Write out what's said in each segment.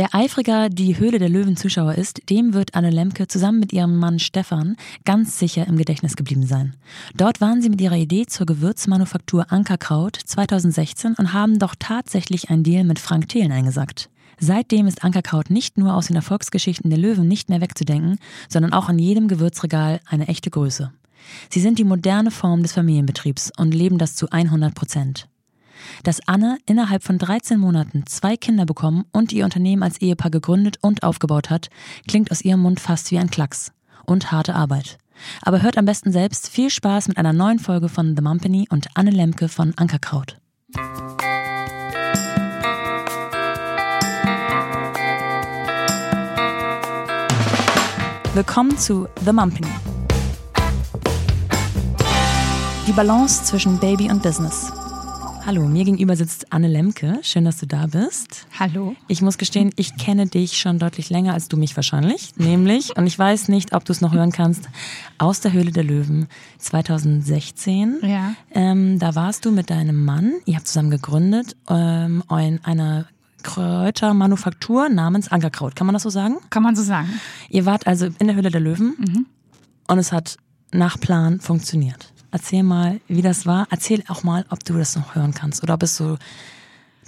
Wer eifriger die Höhle der Löwen-Zuschauer ist, dem wird Anne Lemke zusammen mit ihrem Mann Stefan ganz sicher im Gedächtnis geblieben sein. Dort waren sie mit ihrer Idee zur Gewürzmanufaktur Ankerkraut 2016 und haben doch tatsächlich einen Deal mit Frank Thelen eingesackt. Seitdem ist Ankerkraut nicht nur aus den Erfolgsgeschichten der Löwen nicht mehr wegzudenken, sondern auch in jedem Gewürzregal eine echte Größe. Sie sind die moderne Form des Familienbetriebs und leben das zu 100 Prozent. Dass Anne innerhalb von 13 Monaten zwei Kinder bekommen und ihr Unternehmen als Ehepaar gegründet und aufgebaut hat, klingt aus ihrem Mund fast wie ein Klacks. Und harte Arbeit. Aber hört am besten selbst viel Spaß mit einer neuen Folge von The Mumpany und Anne Lemke von Ankerkraut. Willkommen zu The Mumpany. Die Balance zwischen Baby und Business. Hallo, mir gegenüber sitzt Anne Lemke. Schön, dass du da bist. Hallo. Ich muss gestehen, ich kenne dich schon deutlich länger als du mich wahrscheinlich. Nämlich, und ich weiß nicht, ob du es noch hören kannst, aus der Höhle der Löwen 2016. Ja. Ähm, da warst du mit deinem Mann, ihr habt zusammen gegründet, ähm, eine Kräutermanufaktur namens Ankerkraut. Kann man das so sagen? Kann man so sagen. Ihr wart also in der Höhle der Löwen mhm. und es hat nach Plan funktioniert. Erzähl mal, wie das war. Erzähl auch mal, ob du das noch hören kannst oder ob es so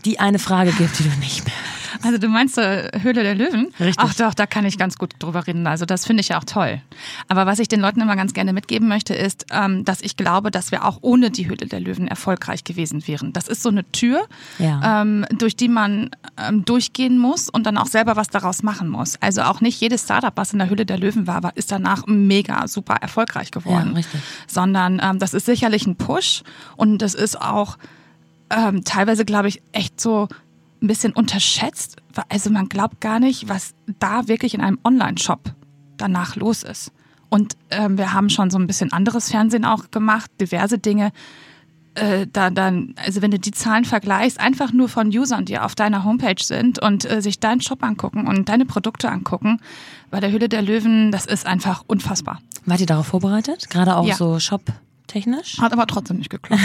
die eine Frage gibt, die du nicht mehr also du meinst äh, Höhle der Löwen? Richtig. Ach doch, da kann ich ganz gut drüber reden. Also das finde ich ja auch toll. Aber was ich den Leuten immer ganz gerne mitgeben möchte, ist, ähm, dass ich glaube, dass wir auch ohne die Höhle der Löwen erfolgreich gewesen wären. Das ist so eine Tür, ja. ähm, durch die man ähm, durchgehen muss und dann auch selber was daraus machen muss. Also auch nicht jedes Startup, was in der Höhle der Löwen war, ist danach mega super erfolgreich geworden. Ja, richtig. Sondern ähm, das ist sicherlich ein Push und das ist auch ähm, teilweise, glaube ich, echt so ein bisschen unterschätzt. Also man glaubt gar nicht, was da wirklich in einem Online-Shop danach los ist. Und ähm, wir haben schon so ein bisschen anderes Fernsehen auch gemacht, diverse Dinge. Äh, da dann, also wenn du die Zahlen vergleichst, einfach nur von Usern, die auf deiner Homepage sind und äh, sich deinen Shop angucken und deine Produkte angucken, bei der Hülle der Löwen, das ist einfach unfassbar. Wart ihr darauf vorbereitet? Gerade auch ja. so Shop technisch. Hat aber trotzdem nicht geklappt.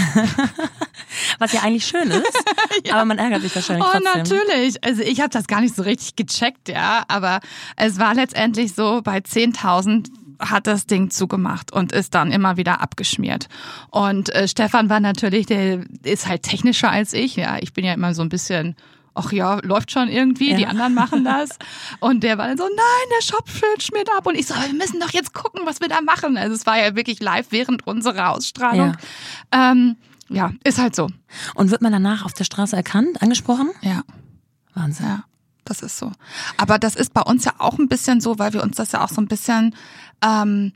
Was ja eigentlich schön ist, ja. aber man ärgert sich wahrscheinlich oh, trotzdem. natürlich. Also ich habe das gar nicht so richtig gecheckt, ja, aber es war letztendlich so, bei 10.000 hat das Ding zugemacht und ist dann immer wieder abgeschmiert. Und äh, Stefan war natürlich, der ist halt technischer als ich. Ja, ich bin ja immer so ein bisschen ach ja, läuft schon irgendwie, ja. die anderen machen das. Und der war dann so, nein, der Shop schmiert ab. Und ich so, wir müssen doch jetzt gucken, was wir da machen. Also es war ja wirklich live während unserer Ausstrahlung. Ja, ähm, ja ist halt so. Und wird man danach auf der Straße erkannt, angesprochen? Ja. Wahnsinn. Ja. Das ist so. Aber das ist bei uns ja auch ein bisschen so, weil wir uns das ja auch so ein bisschen, ähm,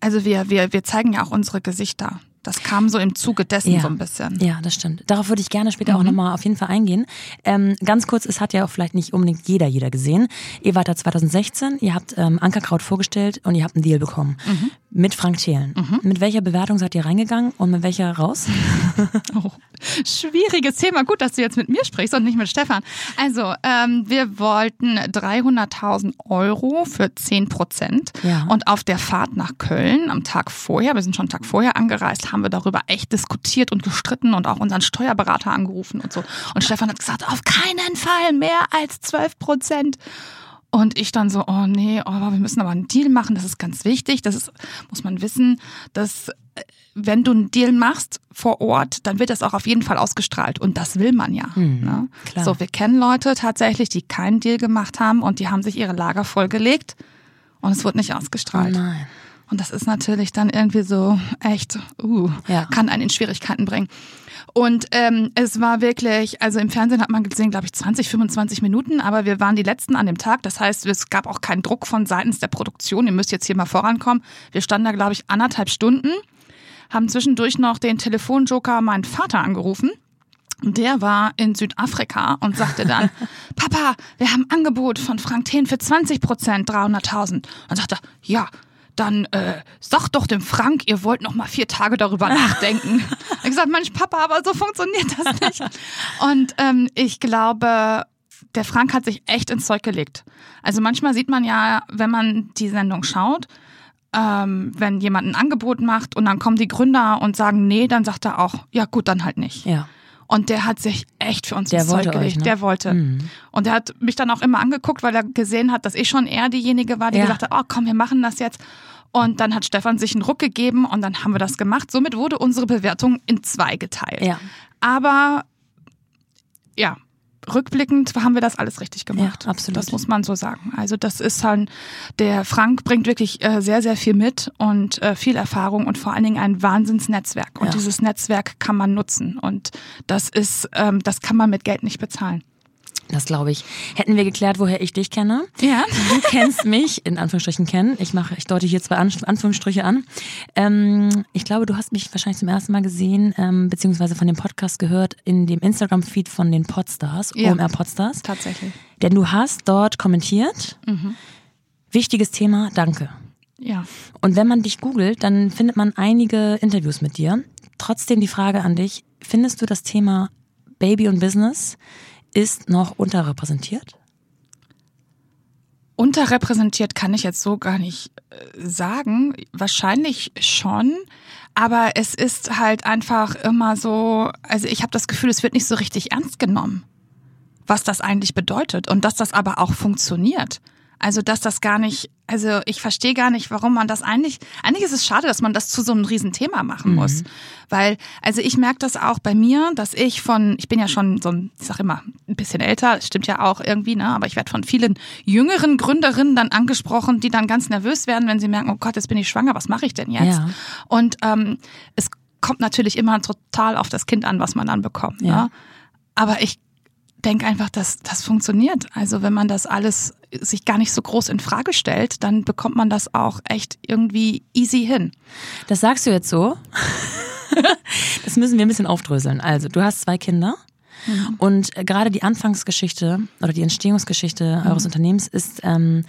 also wir, wir, wir zeigen ja auch unsere Gesichter. Das kam so im Zuge dessen ja. so ein bisschen. Ja, das stimmt. Darauf würde ich gerne später mhm. auch nochmal auf jeden Fall eingehen. Ähm, ganz kurz, es hat ja auch vielleicht nicht unbedingt jeder, jeder gesehen. Ihr wart da 2016, ihr habt ähm, Ankerkraut vorgestellt und ihr habt einen Deal bekommen. Mhm. Mit Frank Thelen. Mhm. Mit welcher Bewertung seid ihr reingegangen und mit welcher raus? oh, schwieriges Thema. Gut, dass du jetzt mit mir sprichst und nicht mit Stefan. Also, ähm, wir wollten 300.000 Euro für 10 Prozent. Ja. Und auf der Fahrt nach Köln am Tag vorher, wir sind schon einen Tag vorher angereist, haben wir darüber echt diskutiert und gestritten und auch unseren Steuerberater angerufen und so. Und Stefan hat gesagt, auf keinen Fall mehr als 12 Prozent. Und ich dann so, oh nee, oh, wir müssen aber einen Deal machen, das ist ganz wichtig. Das ist, muss man wissen, dass äh, wenn du einen Deal machst vor Ort, dann wird das auch auf jeden Fall ausgestrahlt. Und das will man ja. Mhm, ne? klar. So, wir kennen Leute tatsächlich, die keinen Deal gemacht haben und die haben sich ihre Lager vollgelegt und es wurde nicht ausgestrahlt. Oh nein. Und das ist natürlich dann irgendwie so echt, uh, ja. kann einen in Schwierigkeiten bringen. Und ähm, es war wirklich, also im Fernsehen hat man gesehen, glaube ich, 20, 25 Minuten, aber wir waren die Letzten an dem Tag. Das heißt, es gab auch keinen Druck von seitens der Produktion. Ihr müsst jetzt hier mal vorankommen. Wir standen da, glaube ich, anderthalb Stunden, haben zwischendurch noch den Telefonjoker meinen Vater angerufen. Der war in Südafrika und sagte dann, Papa, wir haben ein Angebot von Frank Thien für 20 Prozent, 300.000. Und sagte, ja, dann äh, sag doch dem Frank, ihr wollt noch mal vier Tage darüber nachdenken. ich habe gesagt, Mensch, Papa, aber so funktioniert das nicht. Und ähm, ich glaube, der Frank hat sich echt ins Zeug gelegt. Also manchmal sieht man ja, wenn man die Sendung schaut, ähm, wenn jemand ein Angebot macht und dann kommen die Gründer und sagen, nee, dann sagt er auch, ja gut, dann halt nicht. Ja. Und der hat sich echt für uns Der ins Zeug wollte euch, gelegt. ne? Der wollte. Mhm. Und der hat mich dann auch immer angeguckt, weil er gesehen hat, dass ich schon eher diejenige war, die Ja. gesagt hat, oh komm, wir machen das jetzt. Und dann hat Stefan sich einen Ruck gegeben und dann haben wir das gemacht. Somit wurde unsere Bewertung in zwei geteilt. Ja. Aber ja, rückblickend haben wir das alles richtig gemacht. Ja, absolut. Das muss man so sagen. Also das ist halt, der Frank bringt wirklich äh, sehr, sehr viel mit und äh, viel Erfahrung und vor allen Dingen ein Wahnsinnsnetzwerk. Und Ja. dieses Netzwerk kann man nutzen. Und das ist, ähm, das kann man mit Geld nicht bezahlen. Das glaube ich. Hätten wir geklärt, woher ich dich kenne. Ja. Du kennst mich, in Anführungsstrichen kennen. Ich mache, ich deute hier zwei An Anführungsstriche an. Ähm, ich glaube, du hast mich wahrscheinlich zum ersten Mal gesehen, ähm, beziehungsweise von dem Podcast gehört, in dem Instagram-Feed von den Podstars, Ja. OMR Podstars. Tatsächlich. Denn du hast dort kommentiert. Wichtiges Thema, danke. Ja. Und wenn man dich googelt, dann findet man einige Interviews mit dir. Trotzdem die Frage an dich, findest du das Thema Baby und Business ist noch unterrepräsentiert? Unterrepräsentiert kann ich jetzt so gar nicht äh, sagen. Wahrscheinlich schon. Aber es ist halt einfach immer so, also ich habe das Gefühl, es wird nicht so richtig ernst genommen, was das eigentlich bedeutet und dass das aber auch funktioniert. Also dass das gar nicht, also ich verstehe gar nicht, warum man das eigentlich, eigentlich ist es schade, dass man das zu so einem Riesenthema machen muss. Weil, also ich merke das auch bei mir, dass ich von, ich bin ja schon so ein, ich sag immer, ein bisschen älter, stimmt ja auch irgendwie, ne? Aber ich werde von vielen jüngeren Gründerinnen dann angesprochen, die dann ganz nervös werden, wenn sie merken, oh Gott, jetzt bin ich schwanger, was mache ich denn jetzt? Ja. Und ähm, es kommt natürlich immer total auf das Kind an, was man dann bekommt. Ja. Ne? Aber ich denke einfach, dass das funktioniert. Also wenn man das alles sich gar nicht so groß in Frage stellt, dann bekommt man das auch echt irgendwie easy hin. Das sagst du jetzt so. das müssen wir ein bisschen aufdröseln. Also, du hast zwei Kinder. Und äh, gerade die Anfangsgeschichte oder die Entstehungsgeschichte eures Unternehmens ist, ähm,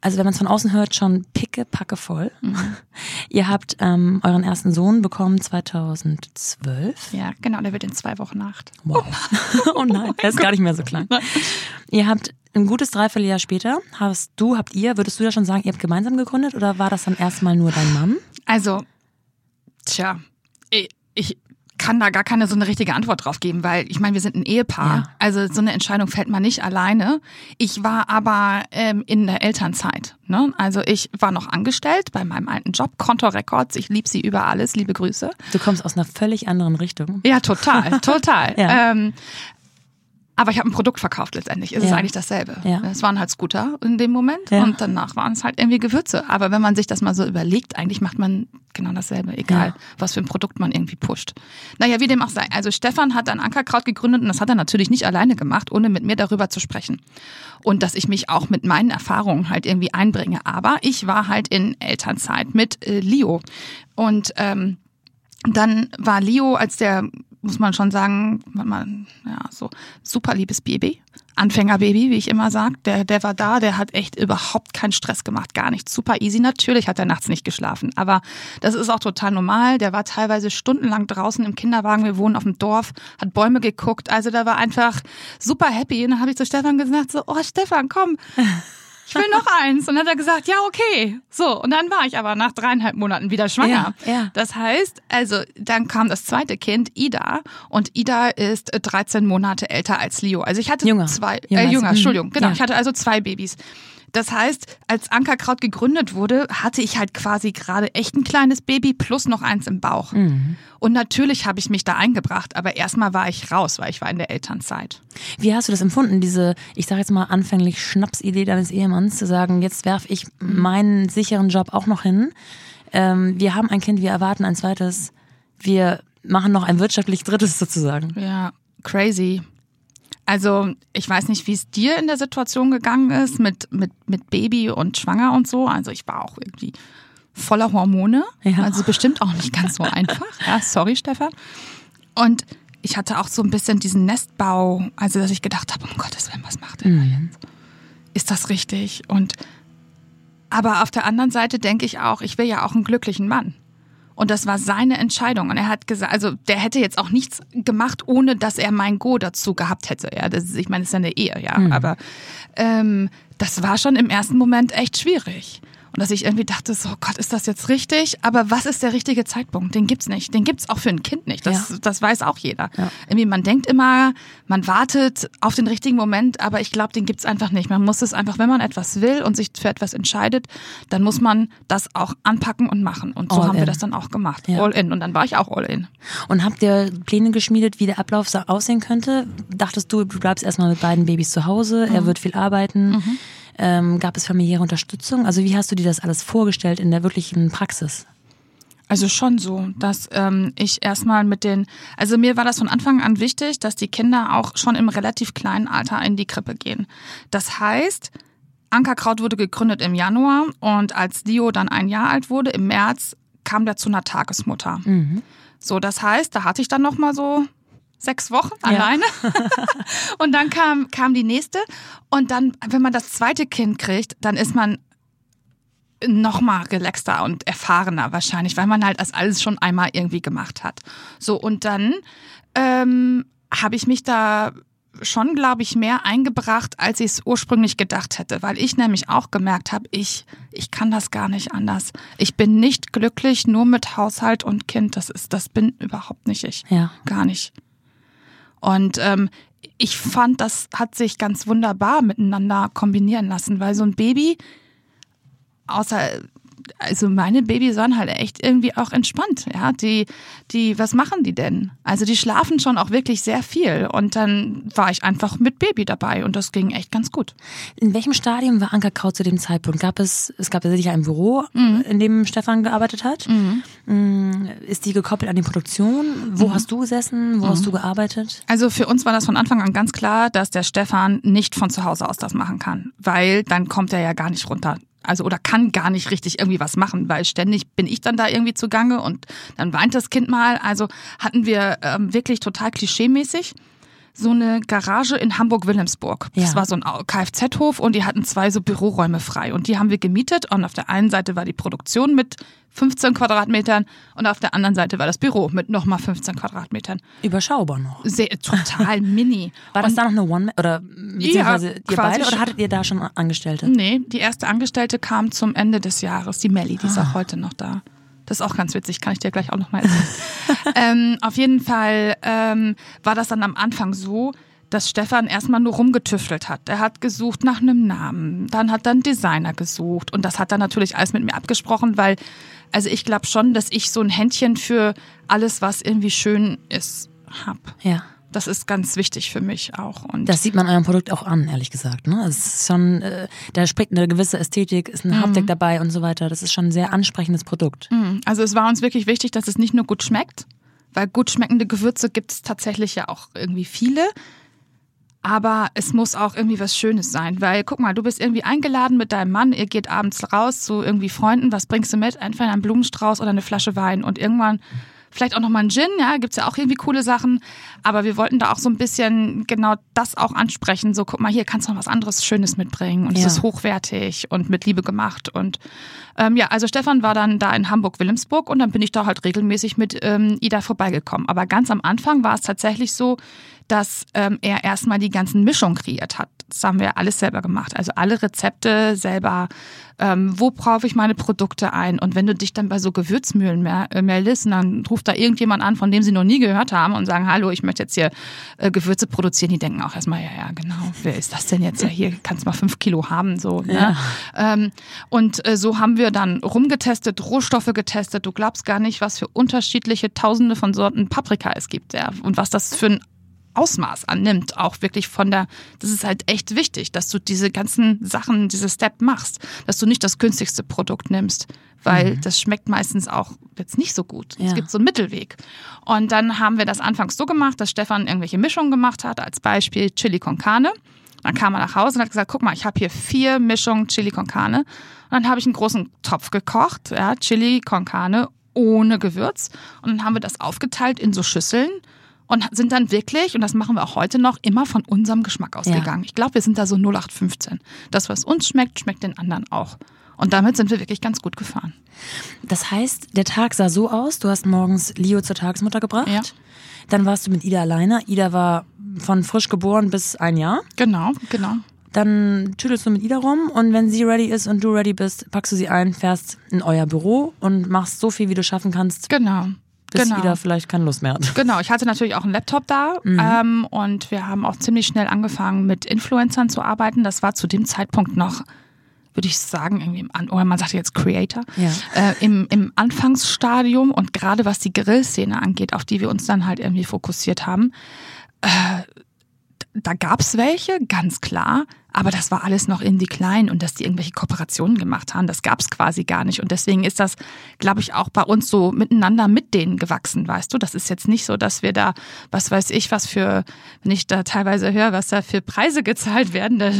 also wenn man es von außen hört, schon picke, packe voll. Ihr habt ähm, euren ersten Sohn bekommen 2012. Ja, genau, der wird in zwei Wochen acht. Wow. Oh nein, er ist gar nicht mehr so klein. Ihr habt ein gutes Dreivierteljahr später, hast du, habt ihr, würdest du ja schon sagen, ihr habt gemeinsam gegründet oder war das dann erstmal nur dein Mann? Also, tja, ich kann da gar keine so eine richtige Antwort drauf geben, weil ich meine, wir sind ein Ehepaar. Ja. Also so eine Entscheidung fällt man nicht alleine. Ich war aber ähm, in der Elternzeit. Ne? Also ich war noch angestellt bei meinem alten Job, Konto Records. Ich liebe sie über alles. Liebe Grüße. Du kommst aus einer völlig anderen Richtung. Ja, total, total. Ja. Ähm, aber ich habe ein Produkt verkauft letztendlich. Es ist Ja. eigentlich dasselbe. Ja. Es waren halt Scooter in dem Moment Ja. und danach waren es halt irgendwie Gewürze. Aber wenn man sich das mal so überlegt, eigentlich macht man genau dasselbe, egal was für ein Produkt man irgendwie pusht. Naja, wie dem auch sei. Also Stefan hat dann Ankerkraut gegründet und das hat er natürlich nicht alleine gemacht, ohne mit mir darüber zu sprechen. Und dass ich mich auch mit meinen Erfahrungen halt irgendwie einbringe. Aber ich war halt in Elternzeit mit äh, Leo. Und ähm, dann war Leo, als der, muss man schon sagen, mal, ja, so super liebes Baby. Anfängerbaby, wie ich immer sage. Der, der war da, der hat echt überhaupt keinen Stress gemacht, gar nichts. Super easy. Natürlich hat er nachts nicht geschlafen, aber das ist auch total normal. Der war teilweise stundenlang draußen im Kinderwagen. Wir wohnen auf dem Dorf, hat Bäume geguckt. Also da war einfach super happy. Und dann habe ich zu Stefan gesagt, so, oh Stefan, komm, ich will noch eins. Und dann hat er gesagt, ja, okay. So, und dann war ich aber nach dreieinhalb Monaten wieder schwanger. Ja, ja. Das heißt, also dann kam das zweite Kind, Ida. Und Ida ist äh, 13 Monate älter als Leo. Also ich hatte Jünger. zwei, äh, jünger, mhm. Entschuldigung, genau. Ja. Ich hatte also zwei Babys. Das heißt, als Ankerkraut gegründet wurde, hatte ich halt quasi gerade echt ein kleines Baby plus noch eins im Bauch. Mhm. Und natürlich habe ich mich da eingebracht, aber erstmal war ich raus, weil ich war in der Elternzeit. Wie hast du das empfunden, diese, ich sage jetzt mal anfänglich Schnapsidee deines Ehemanns, zu sagen, jetzt werfe ich meinen sicheren Job auch noch hin. Ähm, wir haben ein Kind, wir erwarten ein zweites, wir machen noch ein wirtschaftlich drittes sozusagen. Ja, crazy. Also ich weiß nicht, wie es dir in der Situation gegangen ist mit, mit, mit Baby und Schwanger und so. Also ich war auch irgendwie voller Hormone. Ja. Also bestimmt auch nicht ganz so einfach. Ja, sorry, Stefan. Und ich hatte auch so ein bisschen diesen Nestbau, also dass ich gedacht habe, um Gottes Willen, was macht er da jetzt? Ist das richtig? Und aber auf der anderen Seite denke ich auch, ich will ja auch einen glücklichen Mann. Und das war seine Entscheidung. Und er hat gesagt, also der hätte jetzt auch nichts gemacht, ohne dass er mein Go dazu gehabt hätte. Ja, das ist, ich meine, es ist ja eine Ehe, ja. Aber ähm, das war schon im ersten Moment echt schwierig. Und dass ich irgendwie dachte, so Gott, ist das jetzt richtig? Aber was ist der richtige Zeitpunkt? Den gibt's nicht. Den gibt's auch für ein Kind nicht. Das, Ja. das weiß auch jeder. Ja. Irgendwie, man denkt immer, man wartet auf den richtigen Moment, aber ich glaube, den gibt's einfach nicht. Man muss es einfach, wenn man etwas will und sich für etwas entscheidet, dann muss man das auch anpacken und machen. Und so All haben wir in. das dann auch gemacht. Ja. All in. Und dann war ich auch all in. Und habt ihr Pläne geschmiedet, wie der Ablauf so aussehen könnte? Dachtest du, du bleibst erstmal mit beiden Babys zu Hause, er wird viel arbeiten? Ähm, gab es familiäre Unterstützung? Also wie hast du dir das alles vorgestellt in der wirklichen Praxis? Also schon so, dass ähm, ich erstmal mit den, also mir war das von Anfang an wichtig, dass die Kinder auch schon im relativ kleinen Alter in die Krippe gehen. Das heißt, Ankerkraut wurde gegründet im Januar und als Leo dann ein Jahr alt wurde, im März kam der zu einer Tagesmutter. So, das heißt, da hatte ich dann noch mal so sechs Wochen alleine. und dann kam, kam die nächste. Und dann, wenn man das zweite Kind kriegt, dann ist man noch mal relaxter und erfahrener wahrscheinlich, weil man halt das alles schon einmal irgendwie gemacht hat. So und dann ähm, habe ich mich da schon, glaube ich, mehr eingebracht, als ich es ursprünglich gedacht hätte, weil ich nämlich auch gemerkt habe, ich ich kann das gar nicht anders. Ich bin nicht glücklich nur mit Haushalt und Kind. Das ist, das bin überhaupt nicht ich. Ja. Gar nicht. Und ähm, ich fand, das hat sich ganz wunderbar miteinander kombinieren lassen, weil so ein Baby, außer, also meine Babys waren halt echt irgendwie auch entspannt, ja. Die, die, was machen die denn? Also die schlafen schon auch wirklich sehr viel. Und dann war ich einfach mit Baby dabei und das ging echt ganz gut. In welchem Stadium war Ankerkraut zu dem Zeitpunkt? Gab es, es gab ja sicher ein Büro, in dem Stefan gearbeitet hat. Mm, Ist die gekoppelt an die Produktion? Wo hast du gesessen? Wo hast du gearbeitet? Also für uns war das von Anfang an ganz klar, dass der Stefan nicht von zu Hause aus das machen kann, weil dann kommt er ja gar nicht runter. Also oder kann gar nicht richtig irgendwie was machen, weil ständig bin ich dann da irgendwie zugange und dann weint das Kind mal. Also hatten wir ähm, wirklich total klischeemäßig so eine Garage in Hamburg-Wilhelmsburg. Das Ja. war so ein Kfz-Hof und die hatten zwei so Büroräume frei. Und die haben wir gemietet. Und auf der einen Seite war die Produktion mit 15 Quadratmetern und auf der anderen Seite war das Büro mit nochmal 15 Quadratmetern. Überschaubar noch. Sehr, total mini. War das Und- da noch eine One- oder beziehungsweise ihr quasi beide oder hattet ihr da schon Angestellte? Nee, die erste Angestellte kam zum Ende des Jahres, die Melli, die ist Ah. auch heute noch da. Das ist auch ganz witzig, kann ich dir gleich auch noch mal erzählen. ähm, auf jeden Fall ähm, war das dann am Anfang so, dass Stefan erstmal nur rumgetüftelt hat. Er hat gesucht nach einem Namen, dann hat er einen Designer gesucht und das hat er natürlich alles mit mir abgesprochen, weil also ich glaube schon, dass ich so ein Händchen für alles, was irgendwie schön ist, hab. Ja. Das ist ganz wichtig für mich auch. Und Das sieht man eurem Produkt auch an, ehrlich gesagt. Ne? Es ist schon, äh, da spricht eine gewisse Ästhetik, ist ein Haptik dabei und so weiter. Das ist schon ein sehr ansprechendes Produkt. Mhm. Also es war uns wirklich wichtig, dass es nicht nur gut schmeckt, weil gut schmeckende Gewürze gibt es tatsächlich ja auch irgendwie viele. Aber es muss auch irgendwie was Schönes sein, weil guck mal, du bist irgendwie eingeladen mit deinem Mann, ihr geht abends raus zu irgendwie Freunden, was bringst du mit? Entweder einen Blumenstrauß oder eine Flasche Wein und irgendwann vielleicht auch nochmal einen Gin, ja, gibt's ja auch irgendwie coole Sachen. Aber wir wollten da auch so ein bisschen genau das auch ansprechen. So, guck mal, hier kannst du noch was anderes Schönes mitbringen und Ja. es ist hochwertig und mit Liebe gemacht. Und ähm, ja, also Stefan war dann da in Hamburg-Wilhelmsburg und dann bin ich da halt regelmäßig mit ähm, Ida vorbeigekommen. Aber ganz am Anfang war es tatsächlich so, dass ähm, er erstmal die ganzen Mischungen kreiert hat. Das haben wir alles selber gemacht. Also alle Rezepte selber. Ähm, wo brauche ich meine Produkte ein? Und wenn du dich dann bei so Gewürzmühlen mer- äh, meldest, dann ruft da irgendjemand an, von dem sie noch nie gehört haben und sagen, hallo, ich möchte jetzt hier äh, Gewürze produzieren. Die denken auch erstmal, ja, ja, genau. Wer ist das denn jetzt? Ja, hier kannst du mal fünf Kilo haben, so. Ne? Ähm, und äh, so haben wir dann rumgetestet, Rohstoffe getestet. Du glaubst gar nicht, was für unterschiedliche Tausende von Sorten Paprika es gibt, ja. Und was das für ein Ausmaß annimmt, auch wirklich von der, das ist halt echt wichtig, dass du diese ganzen Sachen, diese Step machst, dass du nicht das günstigste Produkt nimmst, weil das schmeckt meistens auch jetzt nicht so gut. Ja. Es gibt so einen Mittelweg. Und dann haben wir das anfangs so gemacht, dass Stefan irgendwelche Mischungen gemacht hat, als Beispiel Chili con Carne. Dann kam er nach Hause und hat gesagt, guck mal, ich habe hier vier Mischungen Chili con Carne. Und dann habe ich einen großen Topf gekocht, ja, Chili con Carne ohne Gewürz. Und dann haben wir das aufgeteilt in so Schüsseln und sind dann wirklich, und das machen wir auch heute noch, immer von unserem Geschmack ausgegangen. Ich glaube, wir sind da so 0815. Das, was uns schmeckt, schmeckt den anderen auch. Und damit sind wir wirklich ganz gut gefahren. Das heißt, der Tag sah so aus, du hast morgens Leo zur Tagesmutter gebracht. Ja. Dann warst du mit Ida alleine. Ida war von frisch geboren bis ein Jahr. Genau, genau. dann tüdelst du mit Ida rum und wenn sie ready ist und du ready bist, packst du sie ein, fährst in euer Büro und machst so viel, wie du schaffen kannst. Genau. Bis genau. Ida vielleicht keine Lust mehr hat. Genau, ich hatte natürlich auch einen Laptop da Mhm. ähm, und wir haben auch ziemlich schnell angefangen mit Influencern zu arbeiten. Das war zu dem Zeitpunkt noch, würde ich sagen, irgendwie im oder man sagt jetzt Creator, Ja. äh, im, im Anfangsstadium und gerade was die Grillszene angeht, auf die wir uns dann halt irgendwie fokussiert haben. Äh, da gab's welche, ganz klar, aber das war alles noch in die Kleinen und dass die irgendwelche Kooperationen gemacht haben, das gab's quasi gar nicht. Und deswegen ist das, glaube ich, auch bei uns so miteinander mit denen gewachsen, weißt du? Das ist jetzt nicht so, dass wir da, was weiß ich, was für, wenn ich da teilweise höre, was da für Preise gezahlt werden, da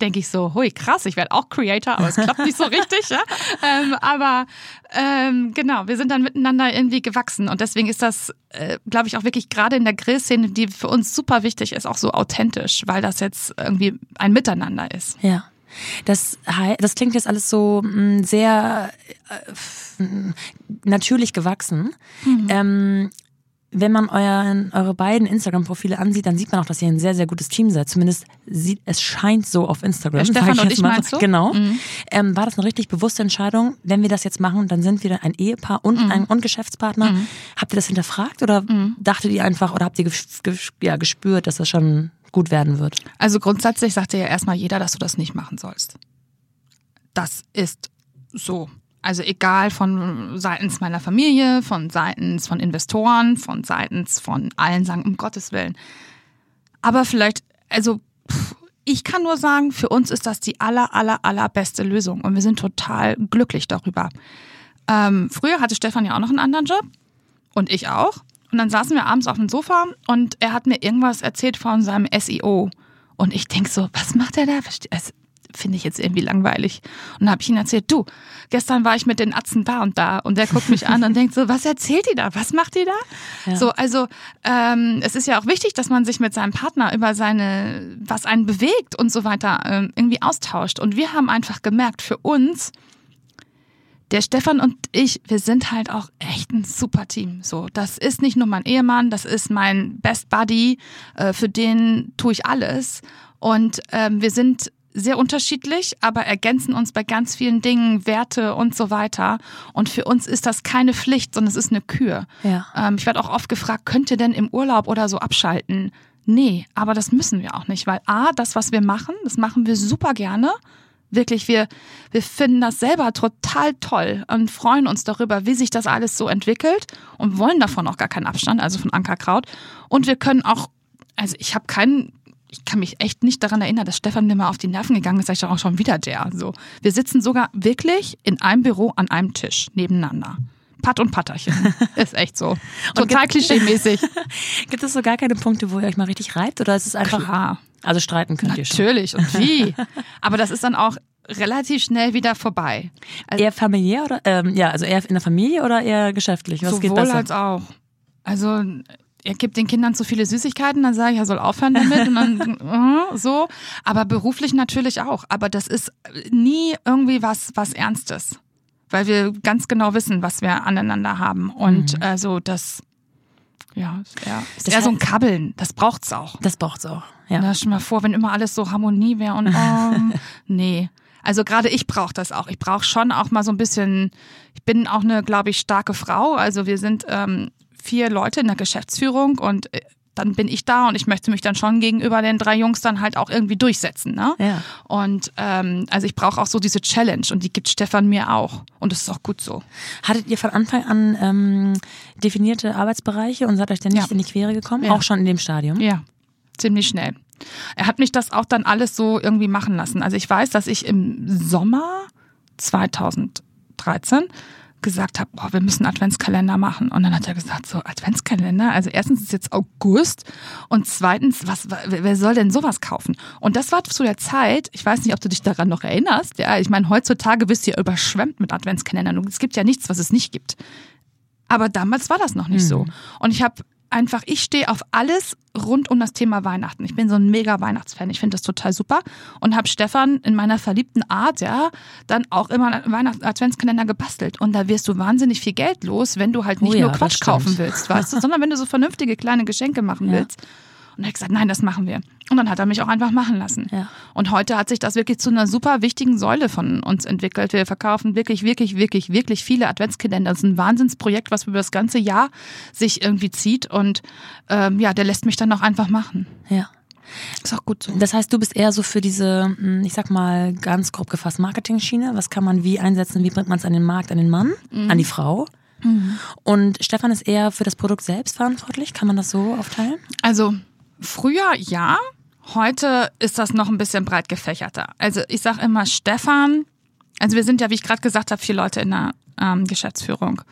denke ich so, hui, krass, ich werde auch Creator, aber es klappt nicht so richtig, ja? ähm, aber ähm, genau, wir sind dann miteinander irgendwie gewachsen und deswegen ist das, äh, glaube ich, auch wirklich gerade in der Grillszene, die für uns super wichtig ist, auch so authentisch, weil das jetzt irgendwie ein Miteinander ist. Ja. Das, das klingt jetzt alles so mh, sehr äh, mh, natürlich gewachsen. Ähm, wenn man euren, eure beiden Instagram-Profile ansieht, dann sieht man auch, dass ihr ein sehr, sehr gutes Team seid. Zumindest sieht es scheint so auf Instagram. Der Stefan sag und ich mal. meinst du? Genau. Ähm, war das eine richtig bewusste Entscheidung? Wenn wir das jetzt machen, dann sind wir ein Ehepaar und ein und Geschäftspartner. Habt ihr das hinterfragt oder dachtet ihr einfach oder habt ihr ja, gespürt, dass das schon gut werden wird? Also grundsätzlich sagte ja erstmal jeder, dass du das nicht machen sollst. Das ist so. Also egal von seitens meiner Familie, von seitens von Investoren, von seitens von allen sagen, um Gottes Willen. Aber vielleicht, also ich kann nur sagen, für uns ist das die aller, aller, allerbeste Lösung und wir sind total glücklich darüber. Ähm, früher hatte Stefan ja auch noch einen anderen Job und ich auch. Und dann saßen wir abends auf dem Sofa und er hat mir irgendwas erzählt von seinem SEO. Und ich denk so, was macht er da? Finde ich jetzt irgendwie langweilig. Und dann habe ich ihm erzählt, du, gestern war ich mit den Atzen da und da. Und der guckt mich an und denkt so, was erzählt die da? Was macht die da? Ja. So, also ähm, es ist ja auch wichtig, dass man sich mit seinem Partner über seine, was einen bewegt und so weiter ähm, irgendwie austauscht. Und wir haben einfach gemerkt, für uns, der Stefan und ich, wir sind halt auch echt ein super Team. So, das ist nicht nur mein Ehemann, das ist mein Best Buddy, äh, für den tue ich alles. Und ähm, wir sind sehr unterschiedlich, aber ergänzen uns bei ganz vielen Dingen, Werte und so weiter. Und für uns ist das keine Pflicht, sondern es ist eine Kür. Ja. Ähm, ich werde auch oft gefragt, könnt ihr denn im Urlaub oder so abschalten? Nee, aber das müssen wir auch nicht, weil A, das, was wir machen, das machen wir super gerne. Wirklich, wir, wir finden das selber total toll und freuen uns darüber, wie sich das alles so entwickelt und wollen davon auch gar keinen Abstand, also von Ankerkraut. Und wir können auch, also ich habe keinen, ich kann mich echt nicht daran erinnern, dass Stefan mir mal auf die Nerven gegangen ist, ich doch auch schon wieder der. So. Wir sitzen sogar wirklich in einem Büro an einem Tisch nebeneinander. Patt und Patterchen. Ist echt so. Total klischee-mäßig. Gibt es so gar keine Punkte, wo ihr euch mal richtig reibt oder ist es einfach. Klar. Also streiten könnt ihr schon. Natürlich. Und wie? Aber das ist dann auch relativ schnell wieder vorbei. Also Eher familiär oder ähm, ja, also eher in der Familie oder eher geschäftlich? Was geht sowohl besser? als auch. Also er gibt den Kindern zu viele Süßigkeiten, dann sage ich, er soll aufhören damit und dann äh, so. Aber beruflich natürlich auch. Aber das ist nie irgendwie was, was Ernstes. Weil wir ganz genau wissen, was wir aneinander haben. Und also das, ja, ist eher, ist Das eher so ein Kabbeln. Das braucht's auch. das braucht's auch. Ja. Na, stell mal vor, wenn immer alles so Harmonie wäre und oh, nee. Also gerade ich brauche das auch. Ich brauche schon auch mal so ein bisschen, ich bin auch eine, glaube ich, starke Frau. Also wir sind ähm, vier Leute in der Geschäftsführung und äh, dann bin ich da und ich möchte mich dann schon gegenüber den drei Jungs dann halt auch irgendwie durchsetzen. Ne? Ja. Und ähm, also ich brauche auch so diese Challenge und die gibt Stefan mir auch. Und das ist auch gut so. Hattet ihr von Anfang an ähm, definierte Arbeitsbereiche und seid euch dann nicht Ja. in die Quere gekommen? Ja. Auch schon in dem Stadium? Ja, ziemlich schnell. Er hat mich das auch dann alles so irgendwie machen lassen. Also ich weiß, dass ich im Sommer 2013 gesagt habe, boah, wir müssen Adventskalender machen. Und dann hat er gesagt, so Adventskalender, also erstens ist jetzt August und zweitens, was, wer soll denn sowas kaufen? Und das war zu der Zeit, ich weiß nicht, ob du dich daran noch erinnerst, ja, ich meine, heutzutage bist du ja überschwemmt mit Adventskalendern. Und es gibt ja nichts, was es nicht gibt. Aber damals war das noch nicht so. Und ich habe einfach, ich stehe auf alles rund um das Thema Weihnachten. Ich bin so ein mega Weihnachtsfan. Ich finde das total super. Und habe Stefan in meiner verliebten Art, ja, dann auch immer einen Weihnachts-Adventskalender gebastelt. Und da wirst du wahnsinnig viel Geld los, wenn du halt nicht Oh ja, nur Quatsch kaufen willst, weißt du, sondern wenn du so vernünftige kleine Geschenke machen Ja. willst. Und er hat gesagt, nein, das machen wir. Und dann hat er mich auch einfach machen lassen. Ja. Und heute hat sich das wirklich zu einer super wichtigen Säule von uns entwickelt. Wir verkaufen wirklich, wirklich, wirklich, wirklich viele Adventskalender. Das ist ein Wahnsinnsprojekt, was über das ganze Jahr sich irgendwie zieht. Und ähm, ja, der lässt mich dann auch einfach machen. Ja. Ist auch gut so. Das heißt, du bist eher so für diese, hm, ich sag mal, ganz grob gefasst Marketing-Schiene. Was kann man wie einsetzen? Wie bringt man es an den Markt, an den Mann, an die Frau? Und Stefan ist eher für das Produkt selbst verantwortlich. Kann man das so aufteilen? Also früher ja, heute ist das noch ein bisschen breit gefächerter. Also ich sage immer Stefan, also wir sind ja, wie ich gerade gesagt habe, vier Leute in der ähm, Geschäftsführung.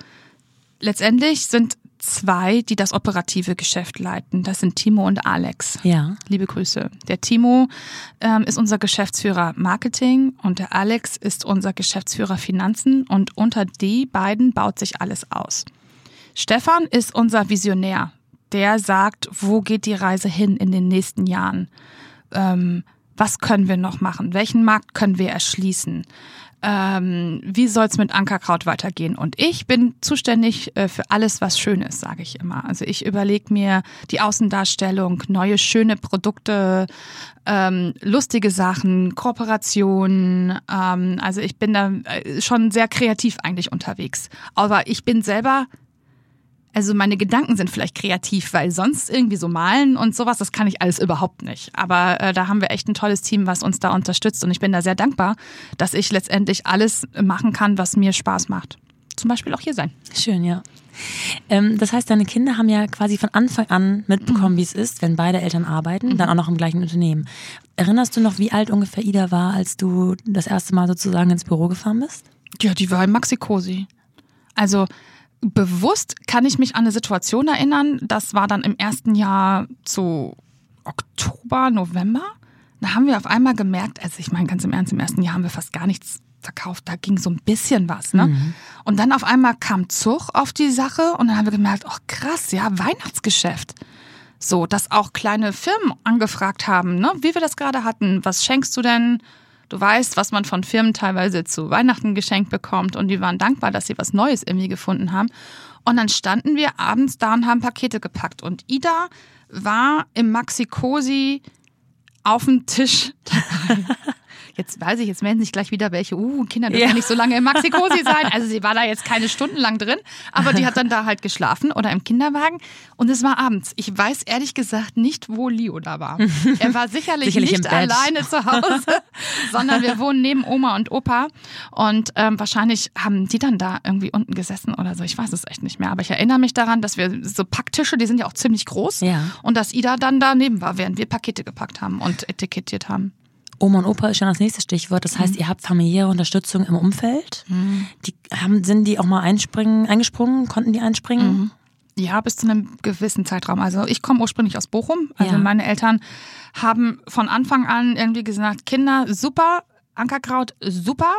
Letztendlich sind zwei, die das operative Geschäft leiten. Das sind Timo und Alex. Ja. Liebe Grüße. Der Timo ähm, ist unser Geschäftsführer Marketing und der Alex ist unser Geschäftsführer Finanzen und unter die beiden baut sich alles aus. Stefan ist unser Visionär. Der sagt, wo geht die Reise hin in den nächsten Jahren? Ähm, was können wir noch machen? Welchen Markt können wir erschließen? Ähm, wie soll es mit Ankerkraut weitergehen? Und ich bin zuständig äh, für alles, was schön ist, sage ich immer. Also ich überlege mir die Außendarstellung, neue schöne Produkte, ähm, lustige Sachen, Kooperationen. Ähm, also ich bin da äh, schon sehr kreativ eigentlich unterwegs. Aber ich bin selber also meine Gedanken sind vielleicht kreativ, weil sonst irgendwie so malen und sowas, das kann ich alles überhaupt nicht. Aber äh, da haben wir echt ein tolles Team, was uns da unterstützt. Und ich bin da sehr dankbar, dass ich letztendlich alles machen kann, was mir Spaß macht. Zum Beispiel auch hier sein. Schön, ja. Ähm, das heißt, deine Kinder haben ja quasi von Anfang an mitbekommen, wie es ist, wenn beide Eltern arbeiten, dann auch noch im gleichen Unternehmen. Erinnerst du noch, wie alt ungefähr Ida war, als du das erste Mal sozusagen ins Büro gefahren bist? Ja, die war im Maxi-Cosi. Also bewusst kann ich mich an eine Situation erinnern, das war dann im ersten Jahr zu Oktober, November. Da haben wir auf einmal gemerkt, also ich meine ganz im Ernst, im ersten Jahr haben wir fast gar nichts verkauft, da ging so ein bisschen was, ne? Und dann auf einmal kam Zug auf die Sache und dann haben wir gemerkt, ach krass, ja, Weihnachtsgeschäft. So, dass auch kleine Firmen angefragt haben, ne? wie wir das gerade hatten. Was schenkst du denn? Du weißt, was man von Firmen teilweise zu Weihnachten geschenkt bekommt und die waren dankbar, dass sie was Neues irgendwie gefunden haben. Und dann standen wir abends da und haben Pakete gepackt. Und Ida war im Maxi-Cosi auf dem Tisch dabei. Jetzt weiß ich, jetzt melden sich gleich wieder welche, uh, Kinder dürfen Ja. nicht so lange im Maxi-Cosi sein. Also sie war da jetzt keine Stunden lang drin, aber die hat dann da halt geschlafen oder im Kinderwagen. Und es war abends. Ich weiß ehrlich gesagt nicht, wo Leo da war. Er war sicherlich, Sicherlich nicht alleine zu Hause, sondern wir wohnen neben Oma und Opa. Und ähm, wahrscheinlich haben die dann da irgendwie unten gesessen oder so. Ich weiß es echt nicht mehr. Aber ich erinnere mich daran, dass wir so Packtische, die sind ja auch ziemlich groß. Ja. Und dass Ida dann daneben war, während wir Pakete gepackt haben und etikettiert haben. Oma und Opa ist schon das nächste Stichwort. Das heißt, ihr habt familiäre Unterstützung im Umfeld. Die haben, sind die auch mal einspringen, eingesprungen? Konnten die einspringen? Ja, bis zu einem gewissen Zeitraum. Also ich komme ursprünglich aus Bochum. Also Ja. meine Eltern haben von Anfang an irgendwie gesagt, Kinder, super, Ankerkraut, super.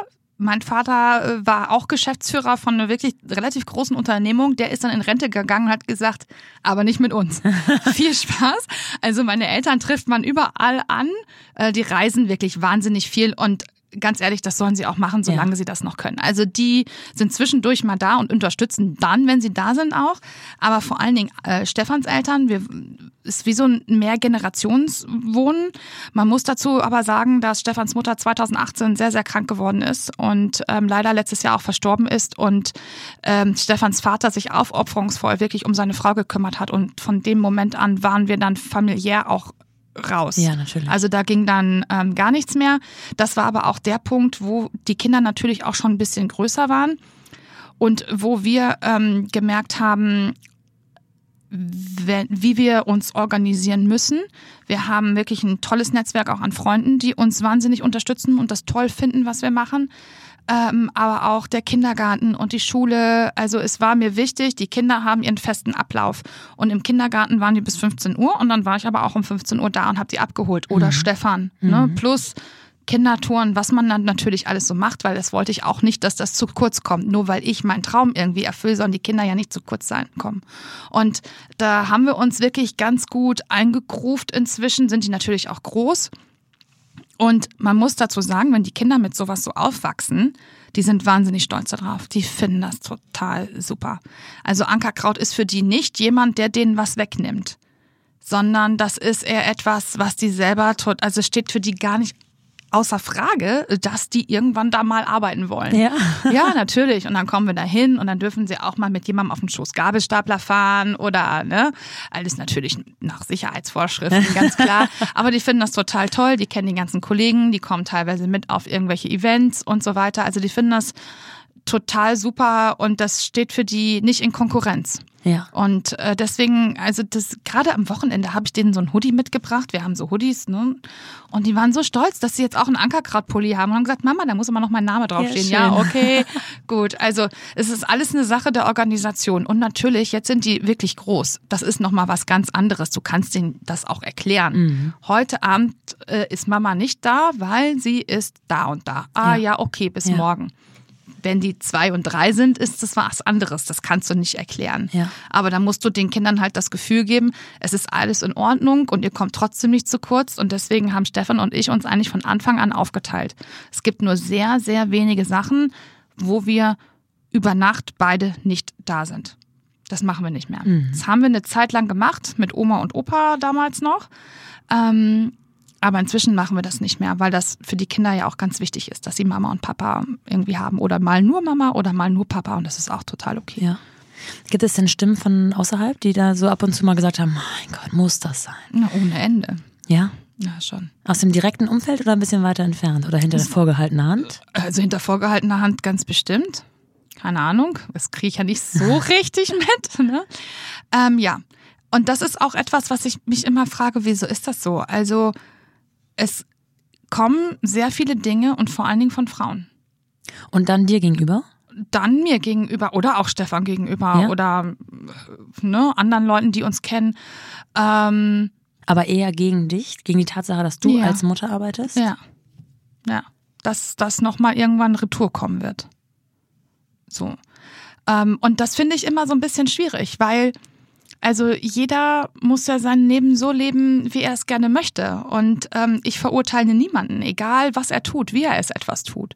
Mein Vater äh, war auch Geschäftsführer von einer wirklich relativ großen Unternehmung. Der ist dann in Rente gegangen und hat gesagt, aber nicht mit uns. Viel Spaß. Also meine Eltern trifft man überall an. Äh, Die reisen wirklich wahnsinnig viel und ganz ehrlich, das sollen sie auch machen, solange Ja. sie das noch können. Also die sind zwischendurch mal da und unterstützen dann, wenn sie da sind auch. Aber vor allen Dingen äh, Stefans Eltern, wir ist wie so ein Mehrgenerationswohnen. Man muss dazu aber sagen, dass Stefans Mutter 2018 sehr, sehr krank geworden ist und ähm, leider letztes Jahr auch verstorben ist und ähm, Stefans Vater sich aufopferungsvoll wirklich um seine Frau gekümmert hat. Und von dem Moment an waren wir dann familiär auch raus. Ja, natürlich. Also da ging dann ähm, gar nichts mehr. Das war aber auch der Punkt, wo die Kinder natürlich auch schon ein bisschen größer waren und wo wir ähm, gemerkt haben, wenn, wie wir uns organisieren müssen. Wir haben wirklich ein tolles Netzwerk auch an Freunden, die uns wahnsinnig unterstützen und das toll finden, was wir machen. Ähm, aber auch der Kindergarten und die Schule. Also es war mir wichtig, die Kinder haben ihren festen Ablauf. Und im Kindergarten waren die bis 15 Uhr und dann war ich aber auch um 15 Uhr da und habe die abgeholt. Oder Stefan. Ne? Plus Kindertouren, was man dann natürlich alles so macht, weil das wollte ich auch nicht, dass das zu kurz kommt, nur weil ich meinen Traum irgendwie erfülle, sollen die Kinder ja nicht zu kurz sein kommen. Und da haben wir uns wirklich ganz gut eingegruft inzwischen, sind die natürlich auch groß. Und man muss dazu sagen, wenn die Kinder mit sowas so aufwachsen, die sind wahnsinnig stolz darauf. Die finden das total super. Also Ankerkraut ist für die nicht jemand, der denen was wegnimmt sondern das ist eher etwas, was die selber tut. Also steht für die gar nicht außer Frage, dass die irgendwann da mal arbeiten wollen. Ja. ja, natürlich. Und dann kommen wir da hin und dann dürfen sie auch mal mit jemandem auf dem Schoß Gabelstapler fahren oder, ne, alles natürlich nach Sicherheitsvorschriften, ganz klar. Aber die finden das total toll. Die kennen die ganzen Kollegen, die kommen teilweise mit auf irgendwelche Events und so weiter. Also die finden das total super und das steht für die nicht in Konkurrenz. Ja. Und äh, deswegen, also das gerade am Wochenende habe ich denen so ein Hoodie mitgebracht. Wir haben so Hoodies, ne? Und die waren so stolz, dass sie jetzt auch einen Ankerkrautpulli haben und haben gesagt, Mama, da muss immer noch mein Name draufstehen. Ja, Ja, okay, gut. Also es ist alles eine Sache der Organisation. Und natürlich, jetzt sind die wirklich groß. Das ist nochmal was ganz anderes. Du kannst denen das auch erklären. Mhm. Heute Abend äh, ist Mama nicht da, weil sie ist da und da. Ah Ja. ja, okay, bis Ja. morgen. Wenn die zwei und drei sind, ist das was anderes. Das kannst du nicht erklären. Ja. Aber da musst du den Kindern halt das Gefühl geben, es ist alles in Ordnung und ihr kommt trotzdem nicht zu kurz. Und deswegen haben Stefan und ich uns eigentlich von Anfang an aufgeteilt. Es gibt nur sehr, sehr wenige Sachen, wo wir über Nacht beide nicht da sind. Das machen wir nicht mehr. Das haben wir eine Zeit lang gemacht, mit Oma und Opa damals noch. Ähm, aber inzwischen machen wir das nicht mehr, weil das für die Kinder ja auch ganz wichtig ist, dass sie Mama und Papa irgendwie haben. Oder mal nur Mama oder mal nur Papa. Und das ist auch total okay. Ja. Gibt es denn Stimmen von außerhalb, die da so ab und zu mal gesagt haben, mein Gott, muss das sein? Na, ohne Ende. Ja? Ja, schon. Aus dem direkten Umfeld oder ein bisschen weiter entfernt? Oder hinter der vorgehaltenen Hand? Also hinter vorgehaltener Hand ganz bestimmt. Keine Ahnung. Das kriege ich ja nicht so richtig mit. Ne? Ähm, ja. Und das ist auch etwas, was ich mich immer frage, wieso ist das so? Also es kommen sehr viele Dinge und vor allen Dingen von Frauen. Und dann dir gegenüber? Dann mir gegenüber oder auch Stefan gegenüber Ja. oder ne, anderen Leuten, die uns kennen. Ähm, Aber eher gegen dich, gegen die Tatsache, dass du Ja. als Mutter arbeitest? Ja. Ja. Dass das nochmal irgendwann Retour kommen wird. So. Ähm, und das finde ich immer so ein bisschen schwierig, weil also jeder muss ja sein Leben so leben, wie er es gerne möchte. Und ähm, ich verurteile niemanden, egal was er tut, wie er es etwas tut.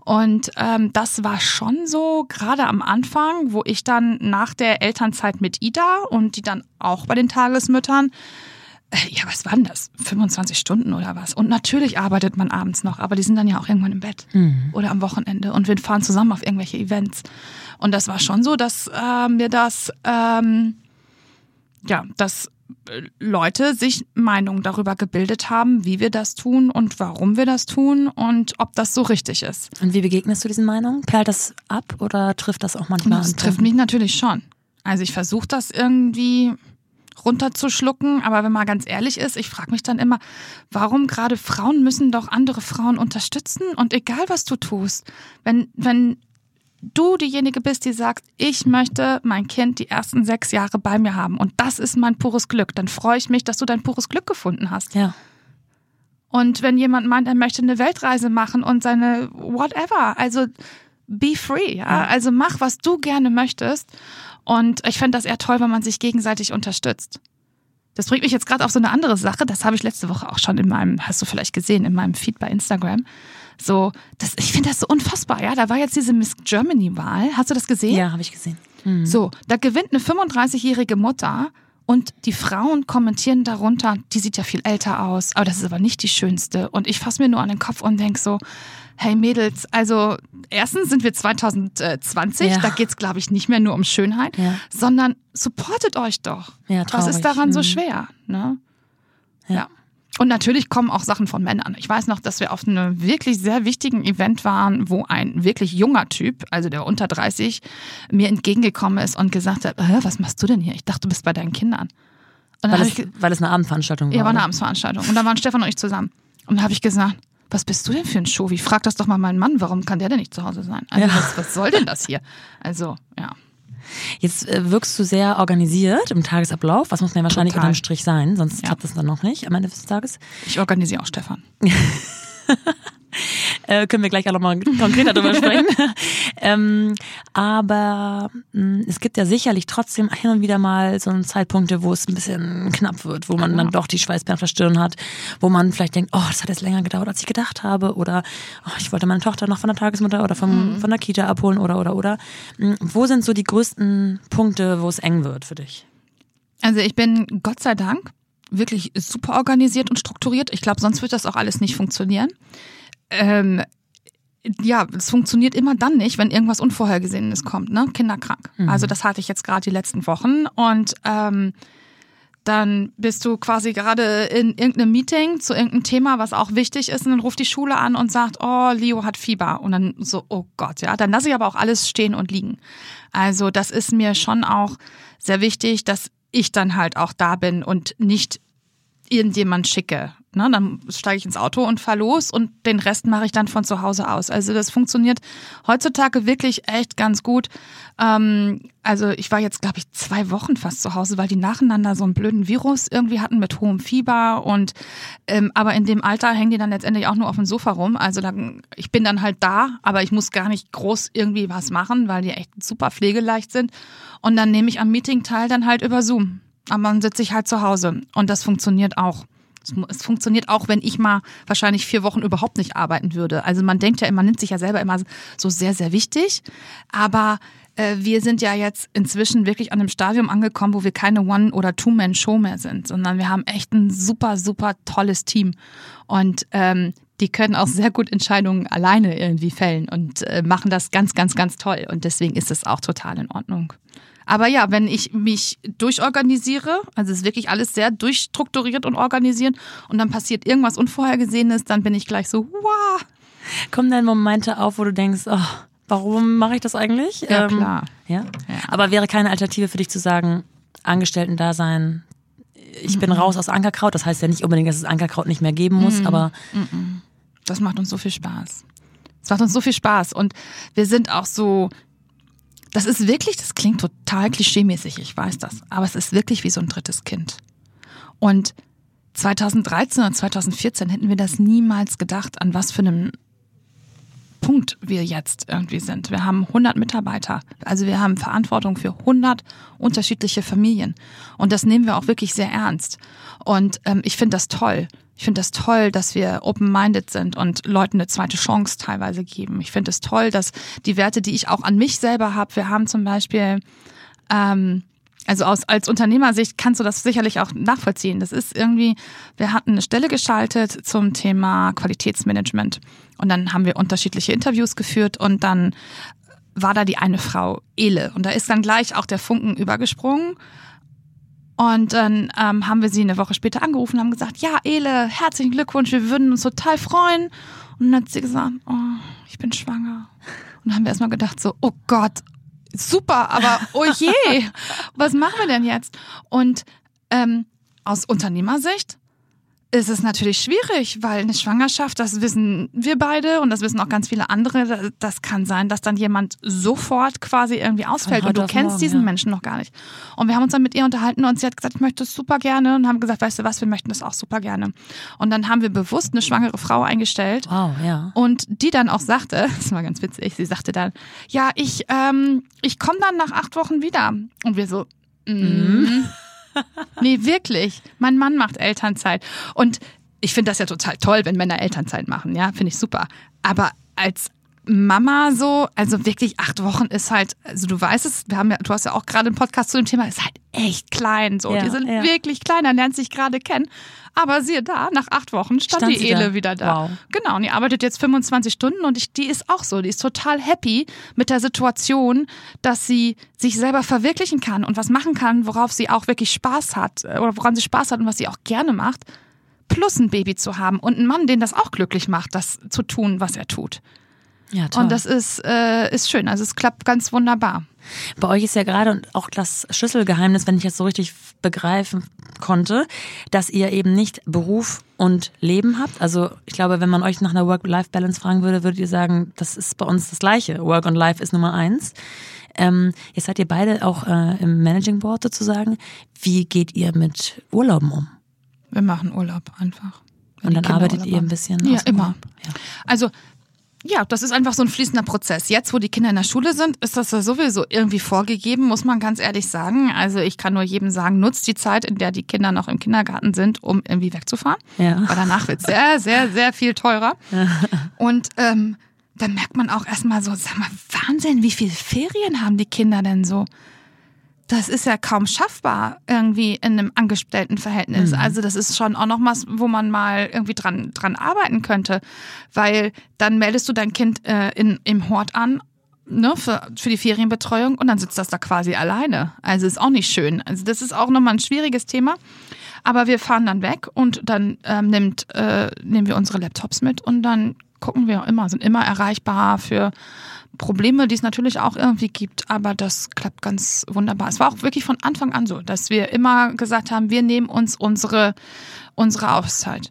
Und ähm, das war schon so, gerade am Anfang, wo ich dann nach der Elternzeit mit Ida und die dann auch bei den Tagesmüttern äh, ja, was waren das? 25 Stunden oder was? Und natürlich arbeitet man abends noch, aber die sind dann ja auch irgendwann im Bett oder am Wochenende und wir fahren zusammen auf irgendwelche Events. Und das war schon so, dass äh, mir das, ähm, ja, dass äh, Leute sich Meinungen darüber gebildet haben, wie wir das tun und warum wir das tun und ob das so richtig ist. Und wie begegnest du diesen Meinungen? Perlt das ab oder trifft das auch manchmal? Das trifft mich natürlich schon. Also ich versuche das irgendwie runterzuschlucken, aber wenn man ganz ehrlich ist, ich frage mich dann immer, warum gerade Frauen müssen doch andere Frauen unterstützen und egal was du tust, wenn wenn du diejenige bist, die sagt, ich möchte mein Kind die ersten sechs Jahre bei mir haben und das ist mein pures Glück, dann freue ich mich, dass du dein pures Glück gefunden hast. Ja. Und wenn jemand meint, er möchte eine Weltreise machen und seine whatever, also be free, ja? also mach, was du gerne möchtest. Und ich fände das eher toll, wenn man sich gegenseitig unterstützt. Das bringt mich jetzt gerade auf so eine andere Sache. Das habe ich letzte Woche auch schon in meinem, hast du vielleicht gesehen, in meinem Feed bei Instagram. So, das, ich finde das so unfassbar, ja. Da war jetzt diese Miss Germany-Wahl. Hast du das gesehen? Ja, habe ich gesehen. Mhm. So, da gewinnt eine 35-jährige Mutter und die Frauen kommentieren darunter, die sieht ja viel älter aus, aber das ist aber nicht die schönste. Und ich fasse mir nur an den Kopf und denk so, hey Mädels, also erstens sind wir 2020, Ja. da geht's glaube ich, nicht mehr nur um Schönheit, Ja. sondet supportet euch doch. Ja, Was ist traurig. daran so Mhm. schwer? Ne? Ja. ja. Und natürlich kommen auch Sachen von Männern. Ich weiß noch, dass wir auf einem wirklich sehr wichtigen Event waren, wo ein wirklich junger Typ, also der unter 30, mir entgegengekommen ist und gesagt hat, was machst du denn hier? Ich dachte, du bist bei deinen Kindern. Weil es, weil es eine Abendveranstaltung war. ja, war eine oder? Abendsveranstaltung. Und da waren Stefan und ich zusammen. Und dann habe ich gesagt, was bist du denn für ein Show? Wie frag das doch mal meinen Mann, warum kann der denn nicht zu Hause sein? Also Ja. was, was soll denn das hier? Also, ja. Jetzt äh, wirkst du sehr organisiert im Tagesablauf. Was muss ja wahrscheinlich Total. unterm Strich sein, sonst Ja. klappt das dann noch nicht am Ende des Tages. Ich organisiere auch Stefan. Äh, können wir gleich auch nochmal konkreter drüber sprechen. ähm, aber mh, es gibt ja sicherlich trotzdem hin und wieder mal so Zeitpunkte, wo es ein bisschen knapp wird, wo man dann doch die Schweißperlen auf der Stirn hat, wo man vielleicht denkt, oh, das hat jetzt länger gedauert, als ich gedacht habe, oder oh, ich wollte meine Tochter noch von der Tagesmutter oder vom, von der Kita abholen, oder, oder, oder. Mh, Wo sind so die größten Punkte, wo es eng wird für dich? Also ich bin Gott sei Dank wirklich super organisiert und strukturiert. Ich glaube, sonst wird das auch alles nicht funktionieren. Ähm, ja, es funktioniert immer dann nicht, wenn irgendwas Unvorhergesehenes kommt, ne? Kinderkrank. Mhm. Also das hatte ich jetzt gerade die letzten Wochen und ähm, dann bist du quasi gerade in irgendeinem Meeting zu irgendeinem Thema, was auch wichtig ist, und dann ruft die Schule an und sagt, oh, Leo hat Fieber. Und dann so, oh Gott, ja, dann lasse ich aber auch alles stehen und liegen. Also das ist mir schon auch sehr wichtig, dass ich dann halt auch da bin und nicht irgendjemand schicke. Ne, dann steige ich ins Auto und fahre los und den Rest mache ich dann von zu Hause aus. Also das funktioniert heutzutage wirklich echt ganz gut. Ähm, also ich war jetzt, glaube ich, zwei Wochen fast zu Hause, weil die nacheinander so einen blöden Virus irgendwie hatten mit hohem Fieber und ähm, aber in dem Alter hängen die dann letztendlich auch nur auf dem Sofa rum. Also dann, ich bin dann halt da, aber ich muss gar nicht groß irgendwie was machen, weil die echt super pflegeleicht sind. Und dann nehme ich am Meeting teil dann halt über Zoom. Aber dann sitze ich halt zu Hause und das funktioniert auch. Es funktioniert auch, wenn ich mal wahrscheinlich vier Wochen überhaupt nicht arbeiten würde. Also man denkt ja immer, man nimmt sich ja selber immer so sehr, sehr wichtig. Aber äh, wir sind ja jetzt inzwischen wirklich an einem Stadium angekommen, wo wir keine One- oder Two-Man-Show mehr sind, sondern wir haben echt ein super, super tolles Team. Und ähm, die können auch sehr gut Entscheidungen alleine irgendwie fällen und äh, machen das ganz, ganz, ganz toll. Und deswegen ist es auch total in Ordnung. Aber ja, wenn ich mich durchorganisiere, also es ist wirklich alles sehr durchstrukturiert und organisiert und dann passiert irgendwas Unvorhergesehenes, dann bin ich gleich so, wow. Kommen dann Momente auf, wo du denkst, oh, warum mache ich das eigentlich? Ja, ähm, klar. Ja? ja? Aber wäre keine Alternative für dich zu sagen, Angestellten-Dasein, ich bin raus aus Ankerkraut. Das heißt ja nicht unbedingt, dass es Ankerkraut nicht mehr geben muss, aber. Das macht uns so viel Spaß. Es macht uns so viel Spaß. Und wir sind auch so das ist wirklich, das klingt total klischeemäßig, ich weiß das, aber es ist wirklich wie so ein drittes Kind. Und 2013 und 2014 hätten wir das niemals gedacht, an was für einem Punkt wir jetzt irgendwie sind. Wir haben 100 Mitarbeiter, also wir haben Verantwortung für 100 unterschiedliche Familien und das nehmen wir auch wirklich sehr ernst. Und ähm, ich finde das toll. Ich finde das toll, dass wir open-minded sind und Leuten eine zweite Chance teilweise geben. Ich finde es toll, dass die Werte, die ich auch an mich selber habe, wir haben zum Beispiel, ähm, also aus, als Unternehmersicht kannst du das sicherlich auch nachvollziehen. Das ist irgendwie, wir hatten eine Stelle geschaltet zum Thema Qualitätsmanagement und dann haben wir unterschiedliche Interviews geführt und dann war da die eine Frau, Ele. Und da ist dann gleich auch der Funken übergesprungen. Und dann ähm, haben wir sie eine Woche später angerufen und haben gesagt, ja, Ele, herzlichen Glückwunsch, wir würden uns total freuen. Und dann hat sie gesagt, oh, ich bin schwanger. Und dann haben wir erstmal gedacht, so, oh Gott, super, aber oh je, was machen wir denn jetzt? Und ähm, aus Unternehmersicht ist es natürlich schwierig, weil eine Schwangerschaft, das wissen wir beide und das wissen auch ganz viele andere, das kann sein, dass dann jemand sofort quasi irgendwie ausfällt und du kennst morgen, diesen ja. Menschen noch gar nicht. Und wir haben uns dann mit ihr unterhalten und sie hat gesagt, ich möchte das super gerne und haben gesagt, weißt du was, wir möchten das auch super gerne. Und dann haben wir bewusst eine schwangere Frau eingestellt wow, ja. und die dann auch sagte, das war ganz witzig, sie sagte dann, ja, ich, ähm, ich komme dann nach acht Wochen wieder. Und wir so, mm. Nee, wirklich. Mein Mann macht Elternzeit. Und ich finde das ja total toll, wenn Männer Elternzeit machen, ja, finde ich super. Aber als Mama so, also wirklich acht Wochen ist halt, also du weißt es, wir haben ja, du hast ja auch gerade einen Podcast zu dem Thema, ist halt echt klein, so, ja, die sind ja. wirklich klein, er lernt sich gerade kennen. Aber siehe da, nach acht Wochen stand, stand die Ele da. wieder da. Wow. Genau, und die arbeitet jetzt 25 Stunden und ich, die ist auch so, die ist total happy mit der Situation, dass sie sich selber verwirklichen kann und was machen kann, worauf sie auch wirklich Spaß hat äh, oder woran sie Spaß hat und was sie auch gerne macht. Plus ein Baby zu haben und einen Mann, den das auch glücklich macht, das zu tun, was er tut. Ja, toll. Und das ist, äh, ist schön. Also es klappt ganz wunderbar. Bei euch ist ja gerade und auch das Schlüsselgeheimnis, wenn ich jetzt so richtig begreifen konnte, dass ihr eben nicht Beruf und Leben habt. Also ich glaube, wenn man euch nach einer Work-Life-Balance fragen würde, würdet ihr sagen, das ist bei uns das Gleiche. Work und Life ist Nummer eins. Ähm, jetzt seid ihr beide auch äh, im Managing Board sozusagen. Wie geht ihr mit Urlauben um? Wir machen Urlaub einfach. Und dann arbeitet ihr ein bisschen? Ja, immer. Ja. Also ja, das ist einfach so ein fließender Prozess. Jetzt, wo die Kinder in der Schule sind, ist das ja sowieso irgendwie vorgegeben, muss man ganz ehrlich sagen. Also ich kann nur jedem sagen, nutzt die Zeit, in der die Kinder noch im Kindergarten sind, um irgendwie wegzufahren. Ja. Weil danach wird sehr, sehr, sehr viel teurer. Und ähm, dann merkt man auch erstmal so, sag mal, Wahnsinn, wie viele Ferien haben die Kinder denn so? Das ist ja kaum schaffbar irgendwie in einem Angestelltenverhältnis. Mhm. Also das ist schon auch noch was, wo man mal irgendwie dran, dran arbeiten könnte, weil dann meldest du dein Kind äh, in, im Hort an ne, für, für die Ferienbetreuung und dann sitzt das da quasi alleine. Also ist auch nicht schön. Also das ist auch nochmal ein schwieriges Thema. Aber wir fahren dann weg und dann ähm, nimmt, äh, nehmen wir unsere Laptops mit und dann gucken wir immer, sind immer erreichbar für Probleme, die es natürlich auch irgendwie gibt, aber das klappt ganz wunderbar. Es war auch wirklich von Anfang an so, dass wir immer gesagt haben, wir nehmen uns unsere, unsere Auszeit.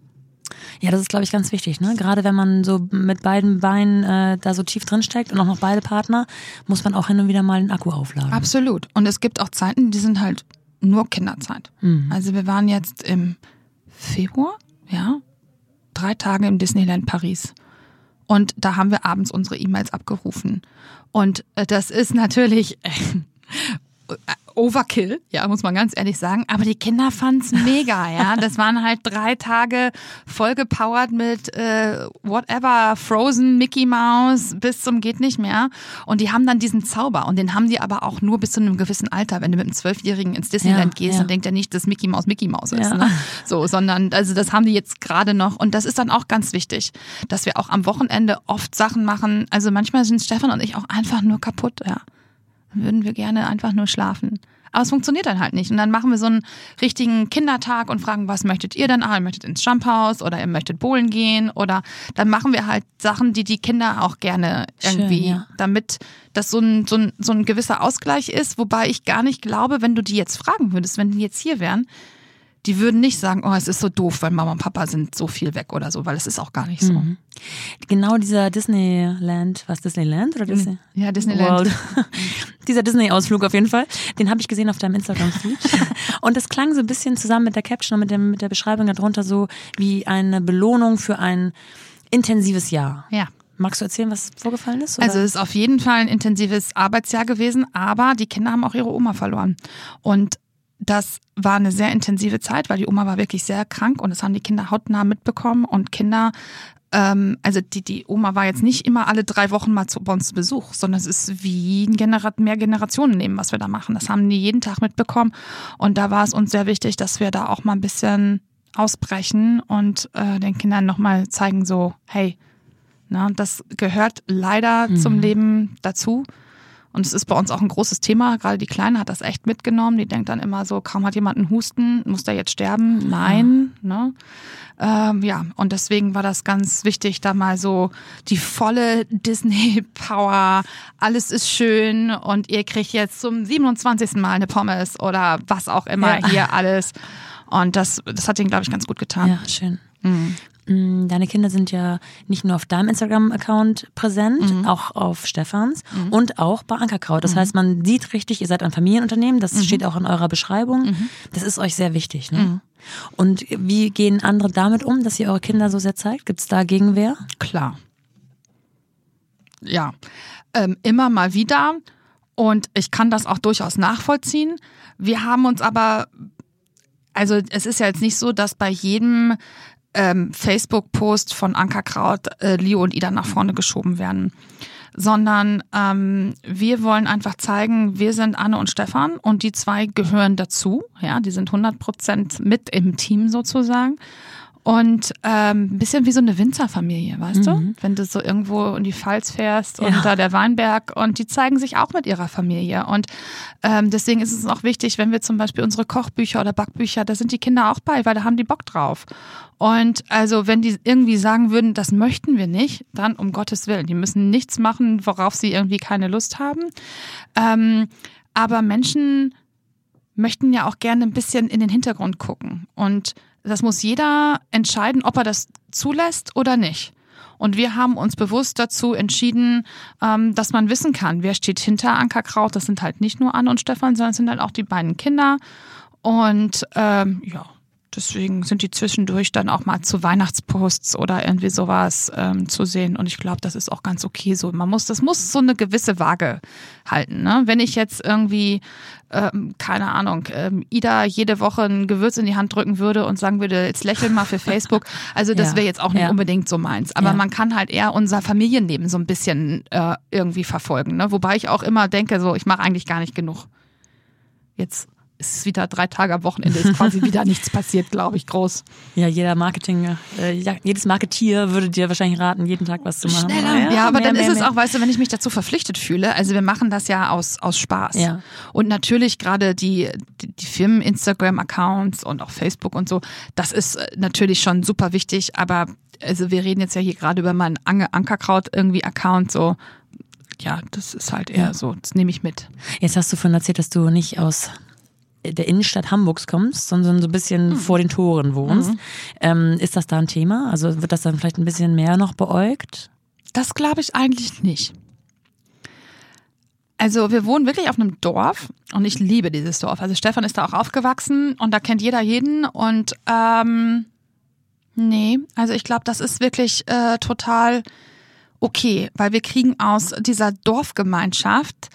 Ja, das ist, glaube ich, ganz wichtig. Ne? Gerade wenn man so mit beiden Beinen äh, da so tief drin steckt und auch noch beide Partner, muss man auch hin und wieder mal den Akku aufladen. Absolut. Und es gibt auch Zeiten, die sind halt nur Kinderzeit. Mhm. Also wir waren jetzt im Februar, ja, drei Tage im Disneyland Paris. Und da haben wir abends unsere E-Mails abgerufen. Und äh, das ist natürlich Overkill, ja, muss man ganz ehrlich sagen. Aber die Kinder fanden's mega, ja. Das waren halt drei Tage vollgepowert mit äh, whatever, Frozen, Mickey Mouse, bis zum geht nicht mehr. Und die haben dann diesen Zauber. Und den haben die aber auch nur bis zu einem gewissen Alter. Wenn du mit einem Zwölfjährigen ins Disneyland ja, gehst, ja. dann denkt er nicht, dass Mickey Mouse Mickey Mouse ist. Ja. Ne? So, sondern, also das haben die jetzt gerade noch. Und das ist dann auch ganz wichtig, dass wir auch am Wochenende oft Sachen machen. Also manchmal sind Stefan und ich auch einfach nur kaputt, ja würden wir gerne einfach nur schlafen. Aber es funktioniert dann halt nicht. Und dann machen wir so einen richtigen Kindertag und fragen, was möchtet ihr denn? Ah, ihr möchtet ins Jumphaus oder ihr möchtet bowlen gehen oder dann machen wir halt Sachen, die die Kinder auch gerne irgendwie, Schön, ja. damit das so ein, so, ein, so ein gewisser Ausgleich ist. Wobei ich gar nicht glaube, wenn du die jetzt fragen würdest, wenn die jetzt hier wären, die würden nicht sagen, oh, es ist so doof, weil Mama und Papa sind so viel weg oder so, weil es ist auch gar nicht so. Mhm. Genau dieser Disneyland, was Disneyland oder Disney? Ja, Disneyland. dieser Disney-Ausflug auf jeden Fall, den habe ich gesehen auf deinem Instagram-Feed. und das klang so ein bisschen zusammen mit der Caption und mit, dem, mit der Beschreibung darunter so wie eine Belohnung für ein intensives Jahr. Ja. Magst du erzählen, was vorgefallen ist? Oder? Also es ist auf jeden Fall ein intensives Arbeitsjahr gewesen, aber die Kinder haben auch ihre Oma verloren. Und das war eine sehr intensive Zeit, weil die Oma war wirklich sehr krank und das haben die Kinder hautnah mitbekommen und Kinder ähm, also die, die Oma war jetzt nicht immer alle drei Wochen mal zu, bei uns zu Besuch, sondern es ist wie ein Genera mehr Generationen nehmen, was wir da machen. Das haben die jeden Tag mitbekommen und da war es uns sehr wichtig, dass wir da auch mal ein bisschen ausbrechen und äh, den Kindern nochmal zeigen, so, hey, na, das gehört leider mhm. zum Leben dazu. Und es ist bei uns auch ein großes Thema. Gerade die Kleine hat das echt mitgenommen. Die denkt dann immer so, kaum hat jemand einen Husten, muss der jetzt sterben? Nein. Ja. Ne? Ähm, ja, und deswegen war das ganz wichtig, da mal so die volle Disney-Power, alles ist schön und ihr kriegt jetzt zum 27. Mal eine Pommes oder was auch immer ja. hier alles. Und das, das hat ihnen, glaube ich, ganz gut getan. Ja, schön. Mhm. Mm, deine Kinder sind ja nicht nur auf deinem Instagram-Account präsent, mhm. auch auf Stefans mhm. und auch bei Ankerkraut. Das mhm. heißt, man sieht richtig, ihr seid ein Familienunternehmen, das mhm. steht auch in eurer Beschreibung. Mhm. Das ist euch sehr wichtig. Ne? Mhm. Und wie gehen andere damit um, dass ihr eure Kinder so sehr zeigt? Gibt es da Gegenwehr? Klar. Ja, ähm, immer mal wieder. Und ich kann das auch durchaus nachvollziehen. Wir haben uns aber also es ist ja jetzt nicht so, dass bei jedem ähm, Facebook-Post von Anka Kraut, äh, Leo und Ida nach vorne geschoben werden. Sondern ähm, wir wollen einfach zeigen, wir sind Anne und Stefan und die zwei gehören dazu. Ja, die sind 100 Prozent mit im Team sozusagen. Und ähm, ein bisschen wie so eine Winzerfamilie, weißt mhm. du? Wenn du so irgendwo in die Pfalz fährst und ja. da der Weinberg und die zeigen sich auch mit ihrer Familie. Und ähm, deswegen ist es auch wichtig, wenn wir zum Beispiel unsere Kochbücher oder Backbücher, da sind die Kinder auch bei, weil da haben die Bock drauf. Und also wenn die irgendwie sagen würden, das möchten wir nicht, dann um Gottes Willen, die müssen nichts machen, worauf sie irgendwie keine Lust haben. Ähm, aber Menschen möchten ja auch gerne ein bisschen in den Hintergrund gucken. Und das muss jeder entscheiden, ob er das zulässt oder nicht. Und wir haben uns bewusst dazu entschieden, ähm, dass man wissen kann, wer steht hinter Ankerkraut. Das sind halt nicht nur Anne und Stefan, sondern es sind halt auch die beiden Kinder. Und ähm, ja, Deswegen sind die zwischendurch dann auch mal zu Weihnachtsposts oder irgendwie sowas ähm, zu sehen. Und ich glaube, das ist auch ganz okay so. Man muss, das muss so eine gewisse Waage halten. Ne? Wenn ich jetzt irgendwie, ähm, keine Ahnung, ähm, Ida jede Woche ein Gewürz in die Hand drücken würde und sagen würde, jetzt lächeln mal für Facebook. Also das ja. wäre jetzt auch nicht ja. unbedingt so meins. Aber ja. man kann halt eher unser Familienleben so ein bisschen äh, irgendwie verfolgen. Ne? Wobei ich auch immer denke, so, ich mache eigentlich gar nicht genug. jetzt ist es wieder drei Tage am Wochenende, ist quasi wieder nichts passiert, glaube ich, groß. Ja, jeder Marketing, äh, ja, jedes Marketier würde dir wahrscheinlich raten, jeden Tag was zu machen. Schneller. Ja, ja aber mehr, dann mehr, ist mehr. es auch, weißt du, wenn ich mich dazu verpflichtet fühle, also wir machen das ja aus, aus Spaß. Ja. Und natürlich gerade die, die, die Firmen Instagram-Accounts und auch Facebook und so, das ist äh, natürlich schon super wichtig, aber also wir reden jetzt ja hier gerade über meinen Ankerkraut irgendwie Account, so ja, das ist halt eher so, das nehme ich mit. Jetzt hast du von erzählt, dass du nicht aus der Innenstadt Hamburgs kommst, sondern so ein bisschen mhm. vor den Toren wohnst. Mhm. Ähm, ist das da ein Thema? Also wird das dann vielleicht ein bisschen mehr noch beäugt? Das glaube ich eigentlich nicht. Also wir wohnen wirklich auf einem Dorf und ich liebe dieses Dorf. Also Stefan ist da auch aufgewachsen und da kennt jeder jeden und ähm, nee, also ich glaube, das ist wirklich äh, total okay, weil wir kriegen aus dieser Dorfgemeinschaft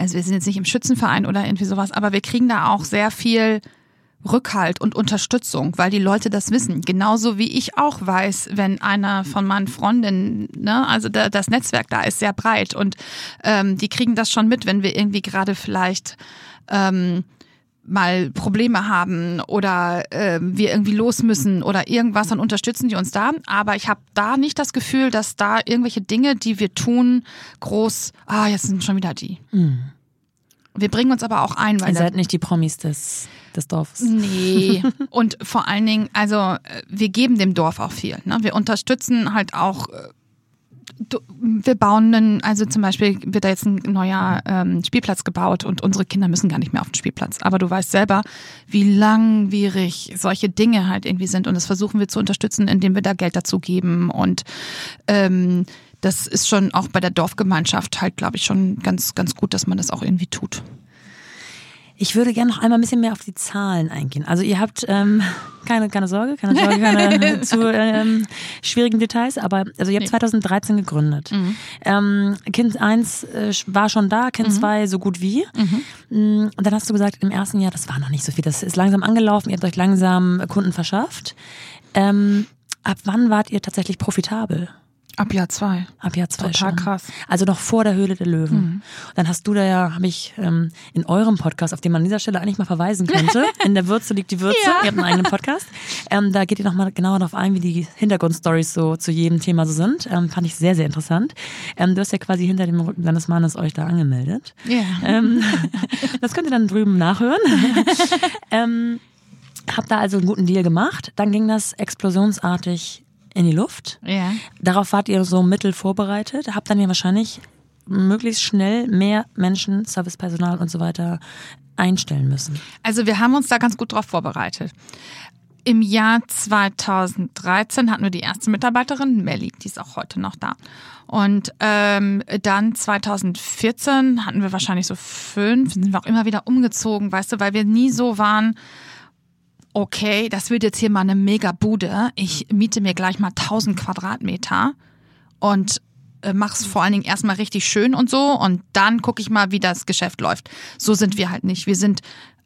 also wir sind jetzt nicht im Schützenverein oder irgendwie sowas, aber wir kriegen da auch sehr viel Rückhalt und Unterstützung, weil die Leute das wissen. Genauso wie ich auch weiß, wenn einer von meinen Freundinnen, ne, also da, das Netzwerk da ist sehr breit und ähm, die kriegen das schon mit, wenn wir irgendwie gerade vielleicht ähm, mal Probleme haben oder äh, wir irgendwie los müssen oder irgendwas, dann unterstützen die uns da. Aber ich habe da nicht das Gefühl, dass da irgendwelche Dinge, die wir tun, groß, ah, jetzt sind schon wieder die. Mhm. Wir bringen uns aber auch ein, weil. Ihr seid nicht die Promis des, des Dorfes. Nee. Und vor allen Dingen, also äh, wir geben dem Dorf auch viel. Ne? Wir unterstützen halt auch äh, wir bauen einen, also zum Beispiel wird da jetzt ein neuer ähm, Spielplatz gebaut und unsere Kinder müssen gar nicht mehr auf den Spielplatz. Aber du weißt selber, wie langwierig solche Dinge halt irgendwie sind und das versuchen wir zu unterstützen, indem wir da Geld dazu geben und ähm, das ist schon auch bei der Dorfgemeinschaft halt, glaube ich, schon ganz, ganz gut, dass man das auch irgendwie tut. Ich würde gerne noch einmal ein bisschen mehr auf die Zahlen eingehen. Also ihr habt ähm, keine, keine Sorge, keine Sorge, keine zu ähm, schwierigen Details, aber also ihr habt 2013 gegründet. Mhm. Ähm, kind 1 äh, war schon da, Kind 2 mhm. so gut wie. Mhm. Mm, und dann hast du gesagt, im ersten Jahr, das war noch nicht so viel, das ist langsam angelaufen, ihr habt euch langsam Kunden verschafft. Ähm, ab wann wart ihr tatsächlich profitabel? Ab Jahr zwei. Ab Jahr zwei Total schon. krass. Also noch vor der Höhle der Löwen. Mhm. Dann hast du da ja, habe ich ähm, in eurem Podcast, auf den man an dieser Stelle eigentlich mal verweisen könnte, in der Würze liegt die Würze, ja. ihr habt einen eigenen Podcast. Ähm, da geht ihr nochmal genauer darauf ein, wie die Hintergrundstories so zu jedem Thema so sind. Ähm, fand ich sehr, sehr interessant. Ähm, du hast ja quasi hinter dem Rücken deines Mannes euch da angemeldet. Ja. Ähm, das könnt ihr dann drüben nachhören. ähm, hab da also einen guten Deal gemacht. Dann ging das explosionsartig in die Luft. Ja. Darauf wart ihr so mittel vorbereitet, habt dann ja wahrscheinlich möglichst schnell mehr Menschen, Servicepersonal und so weiter einstellen müssen. Also wir haben uns da ganz gut drauf vorbereitet. Im Jahr 2013 hatten wir die erste Mitarbeiterin, Melly, die ist auch heute noch da. Und ähm, dann 2014 hatten wir wahrscheinlich so fünf, sind wir auch immer wieder umgezogen, weißt du, weil wir nie so waren, okay, das wird jetzt hier mal eine mega Bude. Ich miete mir gleich mal 1000 Quadratmeter und äh, mach's vor allen Dingen erstmal richtig schön und so und dann gucke ich mal, wie das Geschäft läuft. So sind wir halt nicht. Wir sind,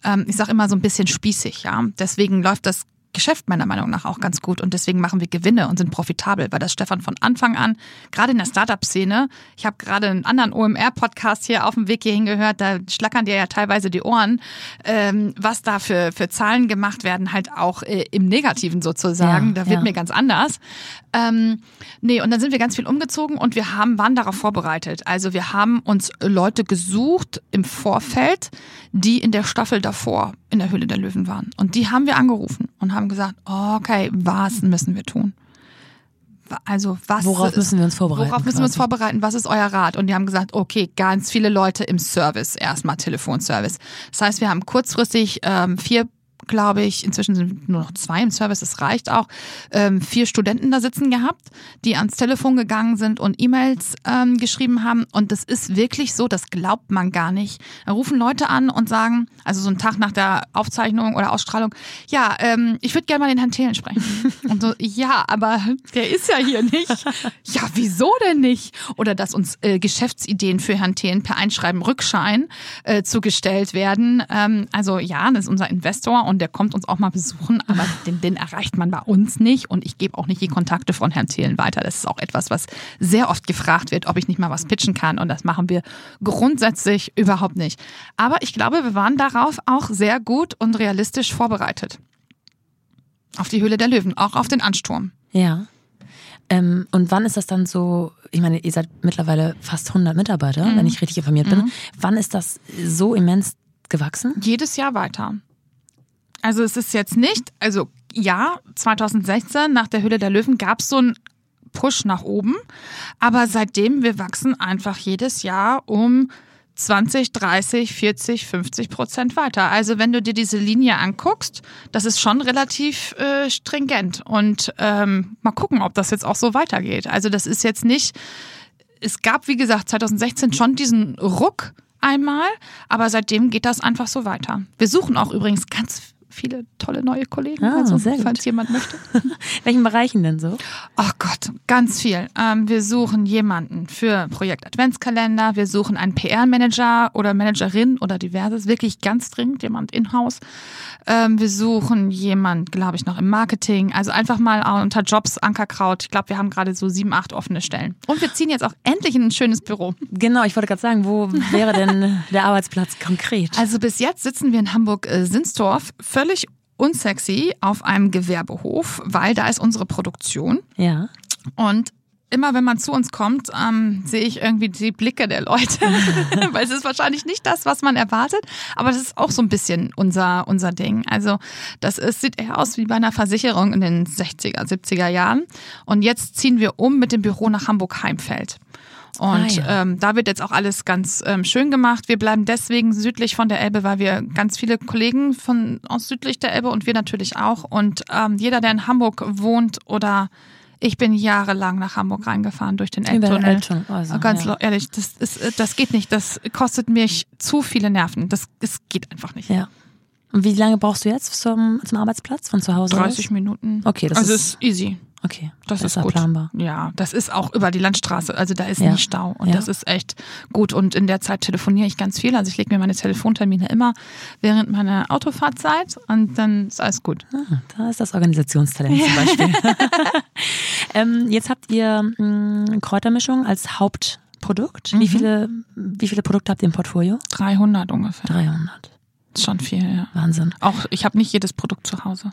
ähm, ich sag immer so ein bisschen spießig, ja. Deswegen läuft das Geschäft meiner Meinung nach auch ganz gut und deswegen machen wir Gewinne und sind profitabel, weil das Stefan von Anfang an, gerade in der Startup-Szene, ich habe gerade einen anderen OMR-Podcast hier auf dem Weg hierhin gehört, da schlackern dir ja teilweise die Ohren, ähm, was da für, für Zahlen gemacht werden, halt auch äh, im Negativen sozusagen, ja, da wird ja. mir ganz anders. Ähm, nee, und dann sind wir ganz viel umgezogen und wir haben, waren darauf vorbereitet. Also wir haben uns Leute gesucht im Vorfeld, die in der Staffel davor in der Höhle der Löwen waren. Und die haben wir angerufen und haben gesagt, okay, was müssen wir tun? Also was worauf müssen wir uns vorbereiten? Worauf müssen quasi? wir uns vorbereiten? Was ist euer Rat? Und die haben gesagt, okay, ganz viele Leute im Service, erstmal Telefonservice. Das heißt, wir haben kurzfristig ähm, vier glaube ich, inzwischen sind nur noch zwei im Service, es reicht auch, ähm, vier Studenten da sitzen gehabt, die ans Telefon gegangen sind und E-Mails ähm, geschrieben haben. Und das ist wirklich so, das glaubt man gar nicht. Da rufen Leute an und sagen, also so einen Tag nach der Aufzeichnung oder Ausstrahlung, ja, ähm, ich würde gerne mal den Herrn Thelen sprechen. und so, ja, aber der ist ja hier nicht. Ja, wieso denn nicht? Oder dass uns äh, Geschäftsideen für Herrn Thelen per Einschreiben Rückschein äh, zugestellt werden. Ähm, also ja, das ist unser Investor und und der kommt uns auch mal besuchen, aber den, den erreicht man bei uns nicht und ich gebe auch nicht die Kontakte von Herrn Thelen weiter. Das ist auch etwas, was sehr oft gefragt wird, ob ich nicht mal was pitchen kann und das machen wir grundsätzlich überhaupt nicht. Aber ich glaube, wir waren darauf auch sehr gut und realistisch vorbereitet. Auf die Höhle der Löwen, auch auf den Ansturm. Ja. Ähm, und wann ist das dann so, ich meine, ihr seid mittlerweile fast 100 Mitarbeiter, Mhm. wenn ich richtig informiert bin. Wann ist das so immens gewachsen? Jedes Jahr weiter. Also es ist jetzt nicht, also ja, 2016 nach der Höhle der Löwen gab es so einen Push nach oben, aber seitdem wir wachsen einfach jedes Jahr um 20, 30, 40, 50 Prozent weiter. Also wenn du dir diese Linie anguckst, das ist schon relativ äh, stringent und ähm, mal gucken, ob das jetzt auch so weitergeht. Also das ist jetzt nicht, es gab wie gesagt 2016 schon diesen Ruck einmal, aber seitdem geht das einfach so weiter. Wir suchen auch übrigens ganz viele tolle neue Kollegen, Ah, also falls jemand möchte. Welchen Bereichen denn so? Ach Gott, ganz viel. Ähm, wir suchen jemanden für Projekt Adventskalender. Wir suchen einen PR-Manager oder Managerin oder diverses. Wirklich ganz dringend jemand in-house. Ähm, wir suchen jemand, glaube ich, noch im Marketing. Also einfach mal unter Jobs Ankerkraut. Ich glaube, wir haben gerade so sieben, acht offene Stellen. Und wir ziehen jetzt auch endlich in ein schönes Büro. Genau, ich wollte gerade sagen, wo wäre denn der Arbeitsplatz konkret? Also bis jetzt sitzen wir in Hamburg-Sinsdorf völlig unsexy auf einem Gewerbehof, weil da ist unsere Produktion. Ja. Und immer wenn man zu uns kommt, ähm, sehe ich irgendwie die Blicke der Leute. Weil es ist wahrscheinlich nicht das, was man erwartet, aber das ist auch so ein bisschen unser, unser Ding. Also das ist, sieht eher aus wie bei einer Versicherung in den 60er, 70er Jahren. Und jetzt ziehen wir um mit dem Büro nach Hamburg-Heimfeld. Und Ah, ja. ähm, da wird jetzt auch alles ganz ähm, schön gemacht. Wir bleiben deswegen südlich von der Elbe, weil wir ganz viele Kollegen von aus südlich der Elbe und wir natürlich auch. Und ähm, jeder, der in Hamburg wohnt oder ich bin jahrelang nach Hamburg reingefahren durch den Elbtunnel. Elbtunnel, also, Ganz ja. ehrlich, das, ist, äh, das geht nicht. Das kostet mich zu viele Nerven. Das, das geht einfach nicht. Ja. Und wie lange brauchst du jetzt zum, zum Arbeitsplatz von zu Hause 30 aus? Minuten. Okay, das also ist- ist easy. Okay, Das ist gut. planbar. Ja, das ist auch über die Landstraße. Also da ist Ja. nie Stau und Ja. das ist echt gut. Und in der Zeit telefoniere ich ganz viel. Also ich lege mir meine Telefontermine immer während meiner Autofahrzeit und dann ist alles gut. Ah, da ist das Organisationstalent zum Beispiel. ähm, jetzt habt ihr mh, Kräutermischung als Hauptprodukt. Mhm. Wie, viele, wie viele Produkte habt ihr im Portfolio? 300 ungefähr. 300. Ist schon viel, ja. Wahnsinn. Auch ich habe nicht jedes Produkt zu Hause.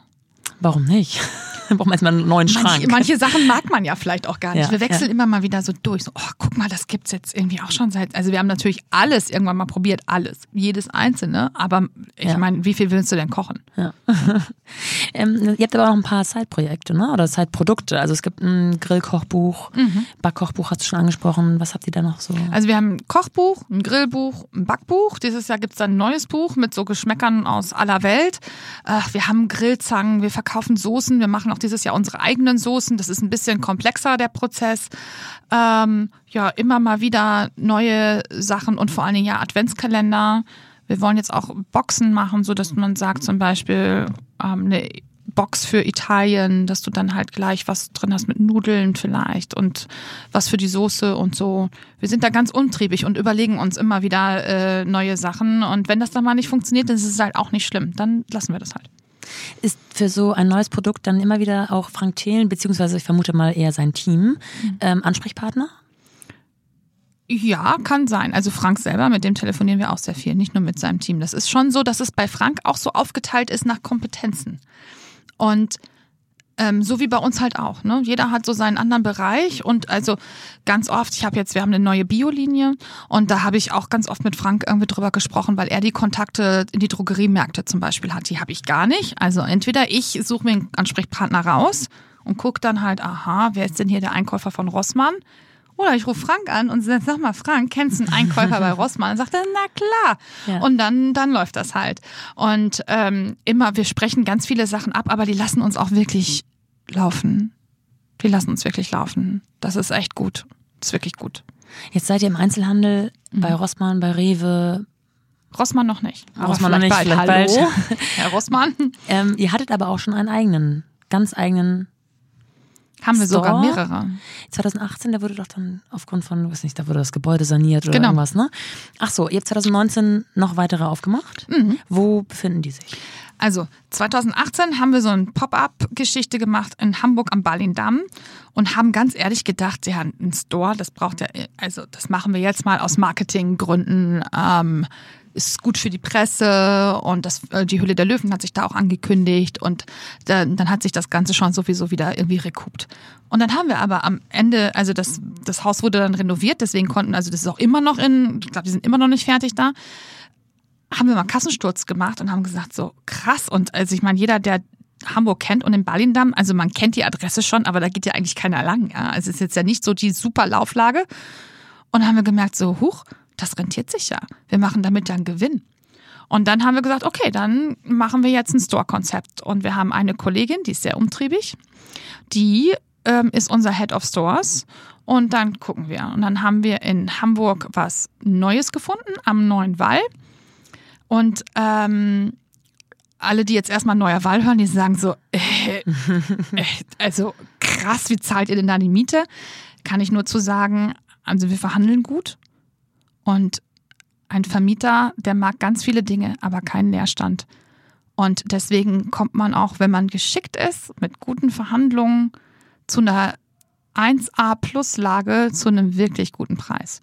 Warum nicht? Braucht man erstmal einen neuen Schrank. Manche, manche Sachen mag man ja vielleicht auch gar nicht. Ja, wir wechseln ja. immer mal wieder so durch. So, oh, guck mal, das gibt's jetzt irgendwie auch schon seit. Also wir haben natürlich alles irgendwann mal probiert, alles, jedes einzelne. Aber ich Ja. meine, wie viel willst du denn kochen? Ähm, ihr habt aber auch noch ein paar Zeitprojekte, ne? Oder Zeitprodukte. Also es gibt ein Grillkochbuch, Backkochbuch hast du schon angesprochen. Was habt ihr da noch so? Also wir haben ein Kochbuch, ein Grillbuch, ein Backbuch. Dieses Jahr gibt's dann ein neues Buch mit so Geschmäckern aus aller Welt. Ach, wir haben Grillzangen, wir verkaufen Soßen, wir machen auch dieses Jahr unsere eigenen Soßen. Das ist ein bisschen komplexer, der Prozess. Ähm, ja, immer mal wieder neue Sachen und vor allen Dingen ja Adventskalender. Wir wollen jetzt auch Boxen machen, so dass man sagt zum Beispiel ähm, eine Box für Italien, dass du dann halt gleich was drin hast mit Nudeln vielleicht und was für die Soße und so. Wir sind da ganz untriebig und überlegen uns immer wieder äh, neue Sachen. Und wenn das dann mal nicht funktioniert, dann ist es halt auch nicht schlimm. Dann lassen wir das halt. Ist für so ein neues Produkt dann immer wieder auch Frank Thelen, beziehungsweise ich vermute mal eher sein Team, ähm, Ansprechpartner? Ja, kann sein. Also Frank selber, mit dem telefonieren wir auch sehr viel, nicht nur mit seinem Team. Das ist schon so, dass es bei Frank auch so aufgeteilt ist nach Kompetenzen. Und ähm, so wie bei uns halt auch. Ne? Jeder hat so seinen anderen Bereich und also ganz oft, ich habe jetzt, wir haben eine neue Biolinie und da habe ich auch ganz oft mit Frank irgendwie drüber gesprochen, weil er die Kontakte in die Drogeriemärkte zum Beispiel hat. Die habe ich gar nicht. Also entweder ich suche mir einen Ansprechpartner raus und gucke dann halt, aha, wer ist denn hier der Einkäufer von Rossmann? Oder ich rufe Frank an und sage, sag mal, Frank, kennst du einen Einkäufer bei Rossmann? Und sagt er, na klar. Ja. Und dann, dann läuft das halt. Und ähm, immer, wir sprechen ganz viele Sachen ab, aber die lassen uns auch wirklich laufen. Die lassen uns wirklich laufen. Das ist echt gut. Das ist wirklich gut. Jetzt seid ihr im Einzelhandel bei Rossmann, bei Rewe. Rossmann noch nicht. Aber Rossmann noch nicht, bald. vielleicht Hallo, bald. Herr Rossmann. Ähm, ihr hattet aber auch schon einen eigenen, ganz eigenen Haben wir Store. sogar mehrere. 2018, da wurde doch dann aufgrund von, weiß nicht, da wurde das Gebäude saniert oder Genau. irgendwas, ne? Ach so, ihr habt 2019 noch weitere aufgemacht. Mhm. Wo befinden die sich? Also 2018 haben wir so eine Pop-up-Geschichte gemacht in Hamburg am Berlin-Damm und haben ganz ehrlich gedacht, ja, ein Store, das braucht ja, also das machen wir jetzt mal aus Marketinggründen. Ähm, ist gut für die Presse und das, äh, die Hülle der Löwen hat sich da auch angekündigt und dann, dann hat sich das Ganze schon sowieso wieder irgendwie rekupt. Und dann haben wir aber am Ende, also das, das Haus wurde dann renoviert, deswegen konnten, also das ist auch immer noch in, ich glaube, die sind immer noch nicht fertig da haben wir mal Kassensturz gemacht und haben gesagt, so krass. Und also ich meine, jeder, der Hamburg kennt und den Berlin-Damm, also man kennt die Adresse schon, aber da geht ja eigentlich keiner lang. Ja? Also es ist jetzt ja nicht so die super Lauflage. Und dann haben wir gemerkt, so, huch, das rentiert sich ja. Wir machen damit einen Gewinn. Und dann haben wir gesagt, okay, dann machen wir jetzt ein Store-Konzept. Und wir haben eine Kollegin, die ist sehr umtriebig, die ähm, ist unser Head of Stores. Und dann gucken wir. Und dann haben wir in Hamburg was Neues gefunden am Neuen Wall. Und ähm, alle, die jetzt erstmal Neuer Wall hören, die sagen so, äh, äh, also krass, wie zahlt ihr denn da die Miete? Kann ich nur zu sagen, also wir verhandeln gut. Und ein Vermieter, der mag ganz viele Dinge, aber keinen Leerstand. Und deswegen kommt man auch, wenn man geschickt ist, mit guten Verhandlungen zu einer 1A Plus Lage zu einem wirklich guten Preis.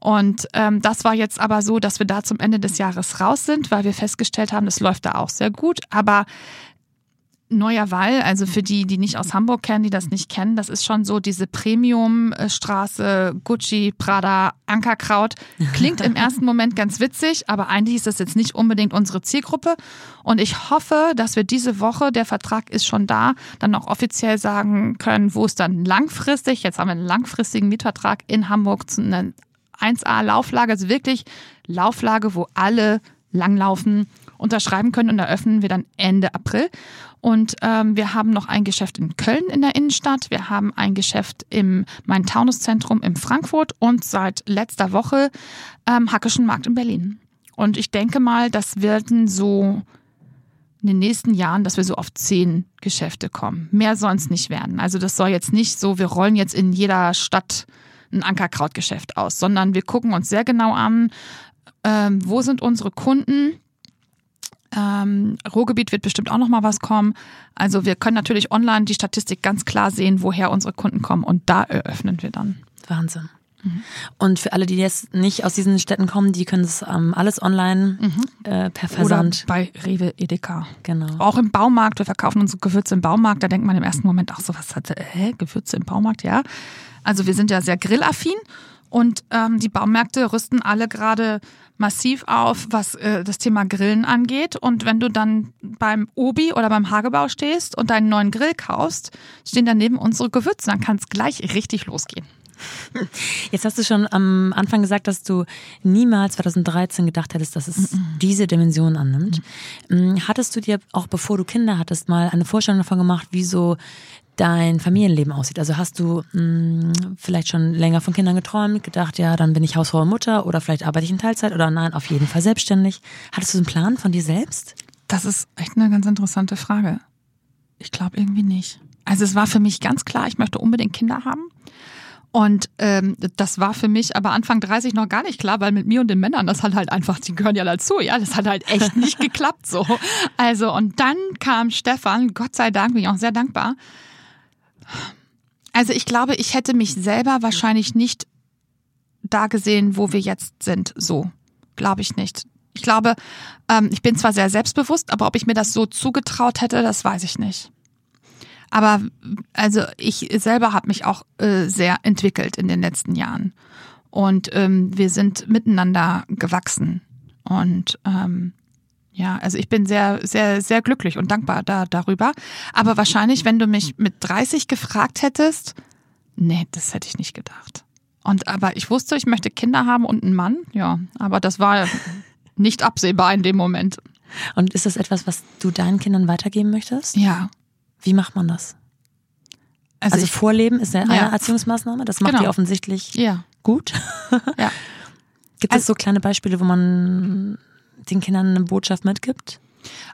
Und ähm, das war jetzt aber so, dass wir da zum Ende des Jahres raus sind, weil wir festgestellt haben, das läuft da auch sehr gut. Aber Neuer Wall, also für die, die nicht aus Hamburg kennen, die das nicht kennen, das ist schon so diese Premium-Straße, Gucci, Prada, Ankerkraut. Klingt im ersten Moment ganz witzig, aber eigentlich ist das jetzt nicht unbedingt unsere Zielgruppe. Und ich hoffe, dass wir diese Woche, der Vertrag ist schon da, dann auch offiziell sagen können, wo es dann langfristig, jetzt haben wir einen langfristigen Mietvertrag in Hamburg zu einer 1A Lauflage, also wirklich Lauflage, wo alle langlaufen, unterschreiben können und eröffnen wir dann Ende April. Und ähm, wir haben noch ein Geschäft in Köln in der Innenstadt. Wir haben ein Geschäft im Main-Taunus-Zentrum in Frankfurt und seit letzter Woche ähm, Hackischen Markt in Berlin. Und ich denke mal, das werden so in den nächsten Jahren, dass wir so auf zehn Geschäfte kommen. Mehr soll es nicht werden. Also das soll jetzt nicht so, wir rollen jetzt in jeder Stadt ein Ankerkrautgeschäft aus, sondern wir gucken uns sehr genau an, ähm, wo sind unsere Kunden. Ähm, Ruhrgebiet wird bestimmt auch noch mal was kommen. Also wir können natürlich online die Statistik ganz klar sehen, woher unsere Kunden kommen und da eröffnen wir dann. Wahnsinn. Und für alle, die jetzt nicht aus diesen Städten kommen, die können es ähm, alles online äh, per Versand. Oder bei Rewe, Edeka. Genau. Auch im Baumarkt, wir verkaufen unsere Gewürze im Baumarkt, da denkt man im ersten Moment, ach so, was hatte, hä, Gewürze im Baumarkt, ja. Also wir sind ja sehr grillaffin und ähm, die Baumärkte rüsten alle gerade massiv auf, was äh, das Thema Grillen angeht. Und wenn du dann beim Obi oder beim Hagebau stehst und deinen neuen Grill kaufst, stehen daneben unsere Gewürze, dann kann es gleich richtig losgehen. Jetzt hast du schon am Anfang gesagt, dass du niemals 2013 gedacht hättest, dass es diese Dimension annimmt. Mm, Hattest du dir auch bevor du Kinder hattest mal eine Vorstellung davon gemacht, wie so dein Familienleben aussieht? Also hast du mh, vielleicht schon länger von Kindern geträumt, gedacht, ja, dann bin ich Hausfrau und Mutter oder vielleicht arbeite ich in Teilzeit oder nein, auf jeden Fall selbstständig. Hattest du einen Plan von dir selbst? Das ist echt eine ganz interessante Frage. Ich glaube irgendwie nicht. Also es war für mich ganz klar, ich möchte unbedingt Kinder haben. Und ähm, das war für mich aber Anfang 30 noch gar nicht klar, weil mit mir und den Männern, das hat halt einfach, die gehören ja dazu, ja, das hat halt echt nicht geklappt so. Also und dann kam Stefan, Gott sei Dank, bin ich auch sehr dankbar. Also ich glaube, ich hätte mich selber wahrscheinlich nicht da gesehen, wo wir jetzt sind, so. Glaube ich nicht. Ich glaube, ähm, ich bin zwar sehr selbstbewusst, aber ob ich mir das so zugetraut hätte, das weiß ich nicht. Aber also ich selber habe mich auch äh, sehr entwickelt in den letzten Jahren. Und ähm, wir sind miteinander gewachsen. Und ähm, ja, also ich bin sehr, sehr, sehr glücklich und dankbar da, darüber. Aber wahrscheinlich, wenn du mich mit 30 gefragt hättest, nee, das hätte ich nicht gedacht. Und aber ich wusste, ich möchte Kinder haben und einen Mann, ja. Aber das war nicht absehbar in dem Moment. Und ist das etwas, was du deinen Kindern weitergeben möchtest? Ja. Wie macht man das? Also, Also, ich, Vorleben ist eine Ja. Erziehungsmaßnahme, das macht Genau. ihr offensichtlich ja, gut. ja. Gibt es Also- so kleine Beispiele, wo man den Kindern eine Botschaft mitgibt?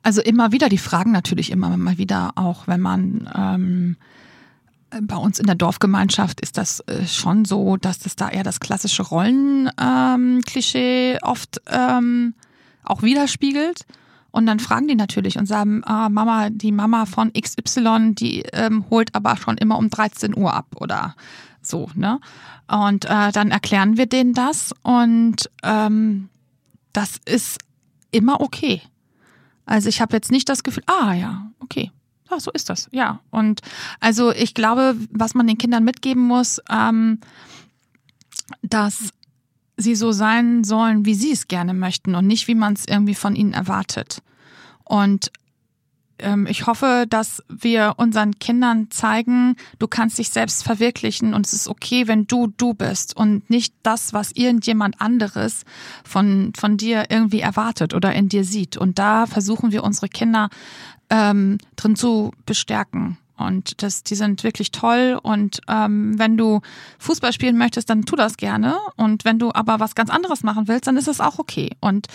Also immer wieder, die fragen natürlich immer mal wieder auch, wenn man ähm, bei uns in der Dorfgemeinschaft ist das äh, schon so, dass das da eher das klassische Rollenklischee ähm, oft ähm, auch widerspiegelt. Und dann fragen die natürlich und sagen, ah, Mama, die Mama von XY, die ähm, holt aber schon immer um 13 Uhr ab oder so, ne? Und äh, dann erklären wir denen das und ähm, das ist immer okay. Also ich habe jetzt nicht das Gefühl, ah ja, okay, ja, so ist das, ja. Und also ich glaube, was man den Kindern mitgeben muss, ähm, dass sie so sein sollen, wie sie es gerne möchten und nicht, wie man es irgendwie von ihnen erwartet. Und ich hoffe, dass wir unseren Kindern zeigen, du kannst dich selbst verwirklichen und es ist okay, wenn du du bist und nicht das, was irgendjemand anderes von, von dir irgendwie erwartet oder in dir sieht. Und da versuchen wir unsere Kinder ähm, drin zu bestärken. Und das, die sind wirklich toll. Und ähm, wenn du Fußball spielen möchtest, dann tu das gerne. Und wenn du aber was ganz anderes machen willst, dann ist es auch okay. Und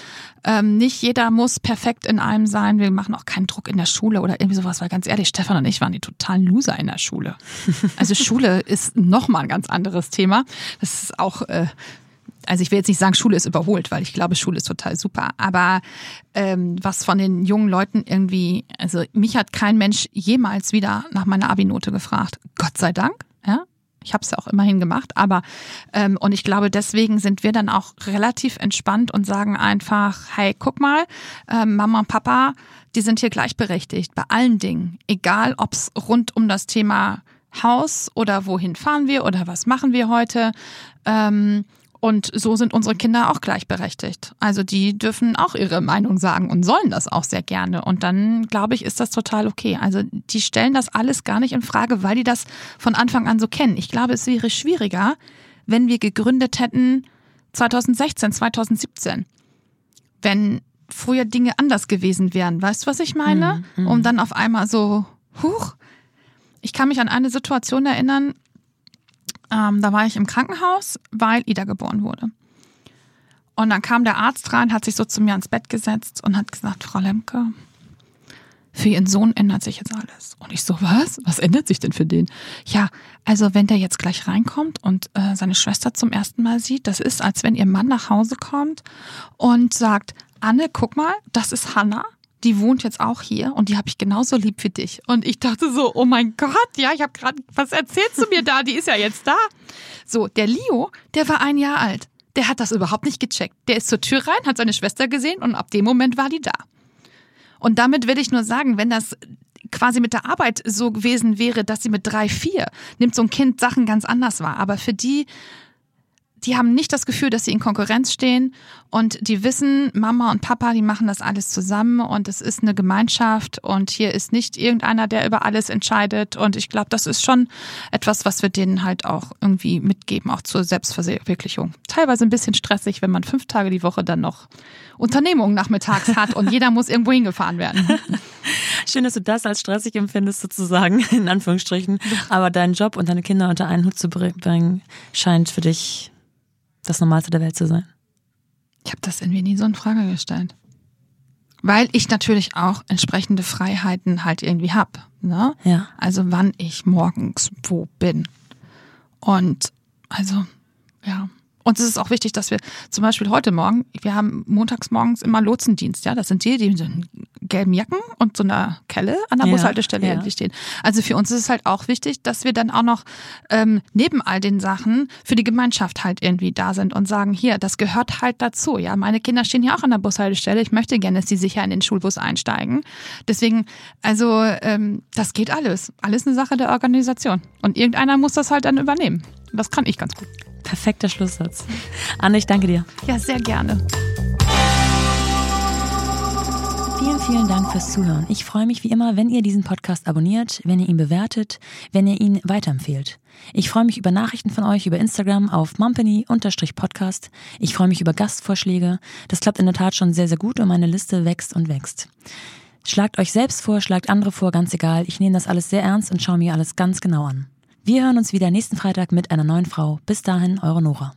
ähm, nicht jeder muss perfekt in allem sein. Wir machen auch keinen Druck in der Schule oder irgendwie sowas, weil ganz ehrlich, Stefan und ich waren die totalen Loser in der Schule. Also Schule ist nochmal ein ganz anderes Thema. Das ist auch äh, also ich will jetzt nicht sagen, Schule ist überholt, weil ich glaube, Schule ist total super. Aber ähm, was von den jungen Leuten irgendwie, also mich hat kein Mensch jemals wieder nach meiner Abi-Note gefragt. Gott sei Dank. Ja, ich habe es ja auch immerhin gemacht, aber ähm, und ich glaube, deswegen sind wir dann auch relativ entspannt und sagen einfach, hey, guck mal, ähm, Mama und Papa, die sind hier gleichberechtigt bei allen Dingen, egal ob es rund um das Thema Haus oder wohin fahren wir oder was machen wir heute. Ähm, und so sind unsere Kinder auch gleichberechtigt. Also die dürfen auch ihre Meinung sagen und sollen das auch sehr gerne. Und dann, glaube ich, ist das total okay. Also die stellen das alles gar nicht in Frage, weil die das von Anfang an so kennen. Ich glaube, es wäre schwieriger, wenn wir gegründet hätten 2016, 2017. Wenn früher Dinge anders gewesen wären. Weißt du, was ich meine? Mhm, mhm. um dann auf einmal so, huch. Ich kann mich an eine Situation erinnern, ähm, da war ich im Krankenhaus, weil Ida geboren wurde. Und dann kam der Arzt rein, hat sich so zu mir ans Bett gesetzt und hat gesagt, Frau Lemke, für Ihren Sohn ändert sich jetzt alles. Und ich so, was? Was ändert sich denn für den? Ja, also wenn der jetzt gleich reinkommt und äh, seine Schwester zum ersten Mal sieht, das ist, als wenn Ihr Mann nach Hause kommt und sagt, Anne, guck mal, das ist Hannah die wohnt jetzt auch hier und die habe ich genauso lieb wie dich. Und ich dachte so, oh mein Gott, ja, ich habe gerade, was erzählst du mir da? Die ist ja jetzt da. So, der Leo, der war ein Jahr alt. Der hat das überhaupt nicht gecheckt. Der ist zur Tür rein, hat seine Schwester gesehen und ab dem Moment war die da. Und damit will ich nur sagen, wenn das quasi mit der Arbeit so gewesen wäre, dass sie mit drei, vier nimmt so ein Kind Sachen ganz anders wahr. Aber für die die haben nicht das Gefühl, dass sie in Konkurrenz stehen und die wissen, Mama und Papa, die machen das alles zusammen und es ist eine Gemeinschaft und hier ist nicht irgendeiner, der über alles entscheidet und ich glaube, das ist schon etwas, was wir denen halt auch irgendwie mitgeben, auch zur Selbstverwirklichung. Teilweise ein bisschen stressig, wenn man fünf Tage die Woche dann noch Unternehmungen nachmittags hat und jeder muss irgendwo hingefahren werden. Schön, dass du das als stressig empfindest, sozusagen, in Anführungsstrichen. Aber deinen Job und deine Kinder unter einen Hut zu bringen, scheint für dich das Normalste der Welt zu sein? Ich habe das irgendwie nie so in Frage gestellt. Weil ich natürlich auch entsprechende Freiheiten halt irgendwie hab. Ne? Ja. Also wann ich morgens wo bin. Und also, ja. Und es ist auch wichtig, dass wir zum Beispiel heute Morgen, wir haben montags morgens immer Lotsendienst, ja. Das sind die, die mit so gelben Jacken und so einer Kelle an der ja, Bushaltestelle ja. stehen. Also für uns ist es halt auch wichtig, dass wir dann auch noch ähm, neben all den Sachen für die Gemeinschaft halt irgendwie da sind und sagen, hier, das gehört halt dazu. Ja, meine Kinder stehen hier auch an der Bushaltestelle. Ich möchte gerne, dass sie sicher in den Schulbus einsteigen. Deswegen, also ähm, das geht alles. Alles eine Sache der Organisation. Und irgendeiner muss das halt dann übernehmen. Das kann ich ganz gut. Perfekter Schlusssatz. Anne, ich danke dir. Ja, sehr gerne. Vielen, vielen Dank fürs Zuhören. Ich freue mich wie immer, wenn ihr diesen Podcast abonniert, wenn ihr ihn bewertet, wenn ihr ihn weiterempfehlt. Ich freue mich über Nachrichten von euch über Instagram auf mumpany-podcast. Ich freue mich über Gastvorschläge. Das klappt in der Tat schon sehr, sehr gut und meine Liste wächst und wächst. Schlagt euch selbst vor, schlagt andere vor, ganz egal. Ich nehme das alles sehr ernst und schaue mir alles ganz genau an. Wir hören uns wieder nächsten Freitag mit einer neuen Frau. Bis dahin, eure Nora.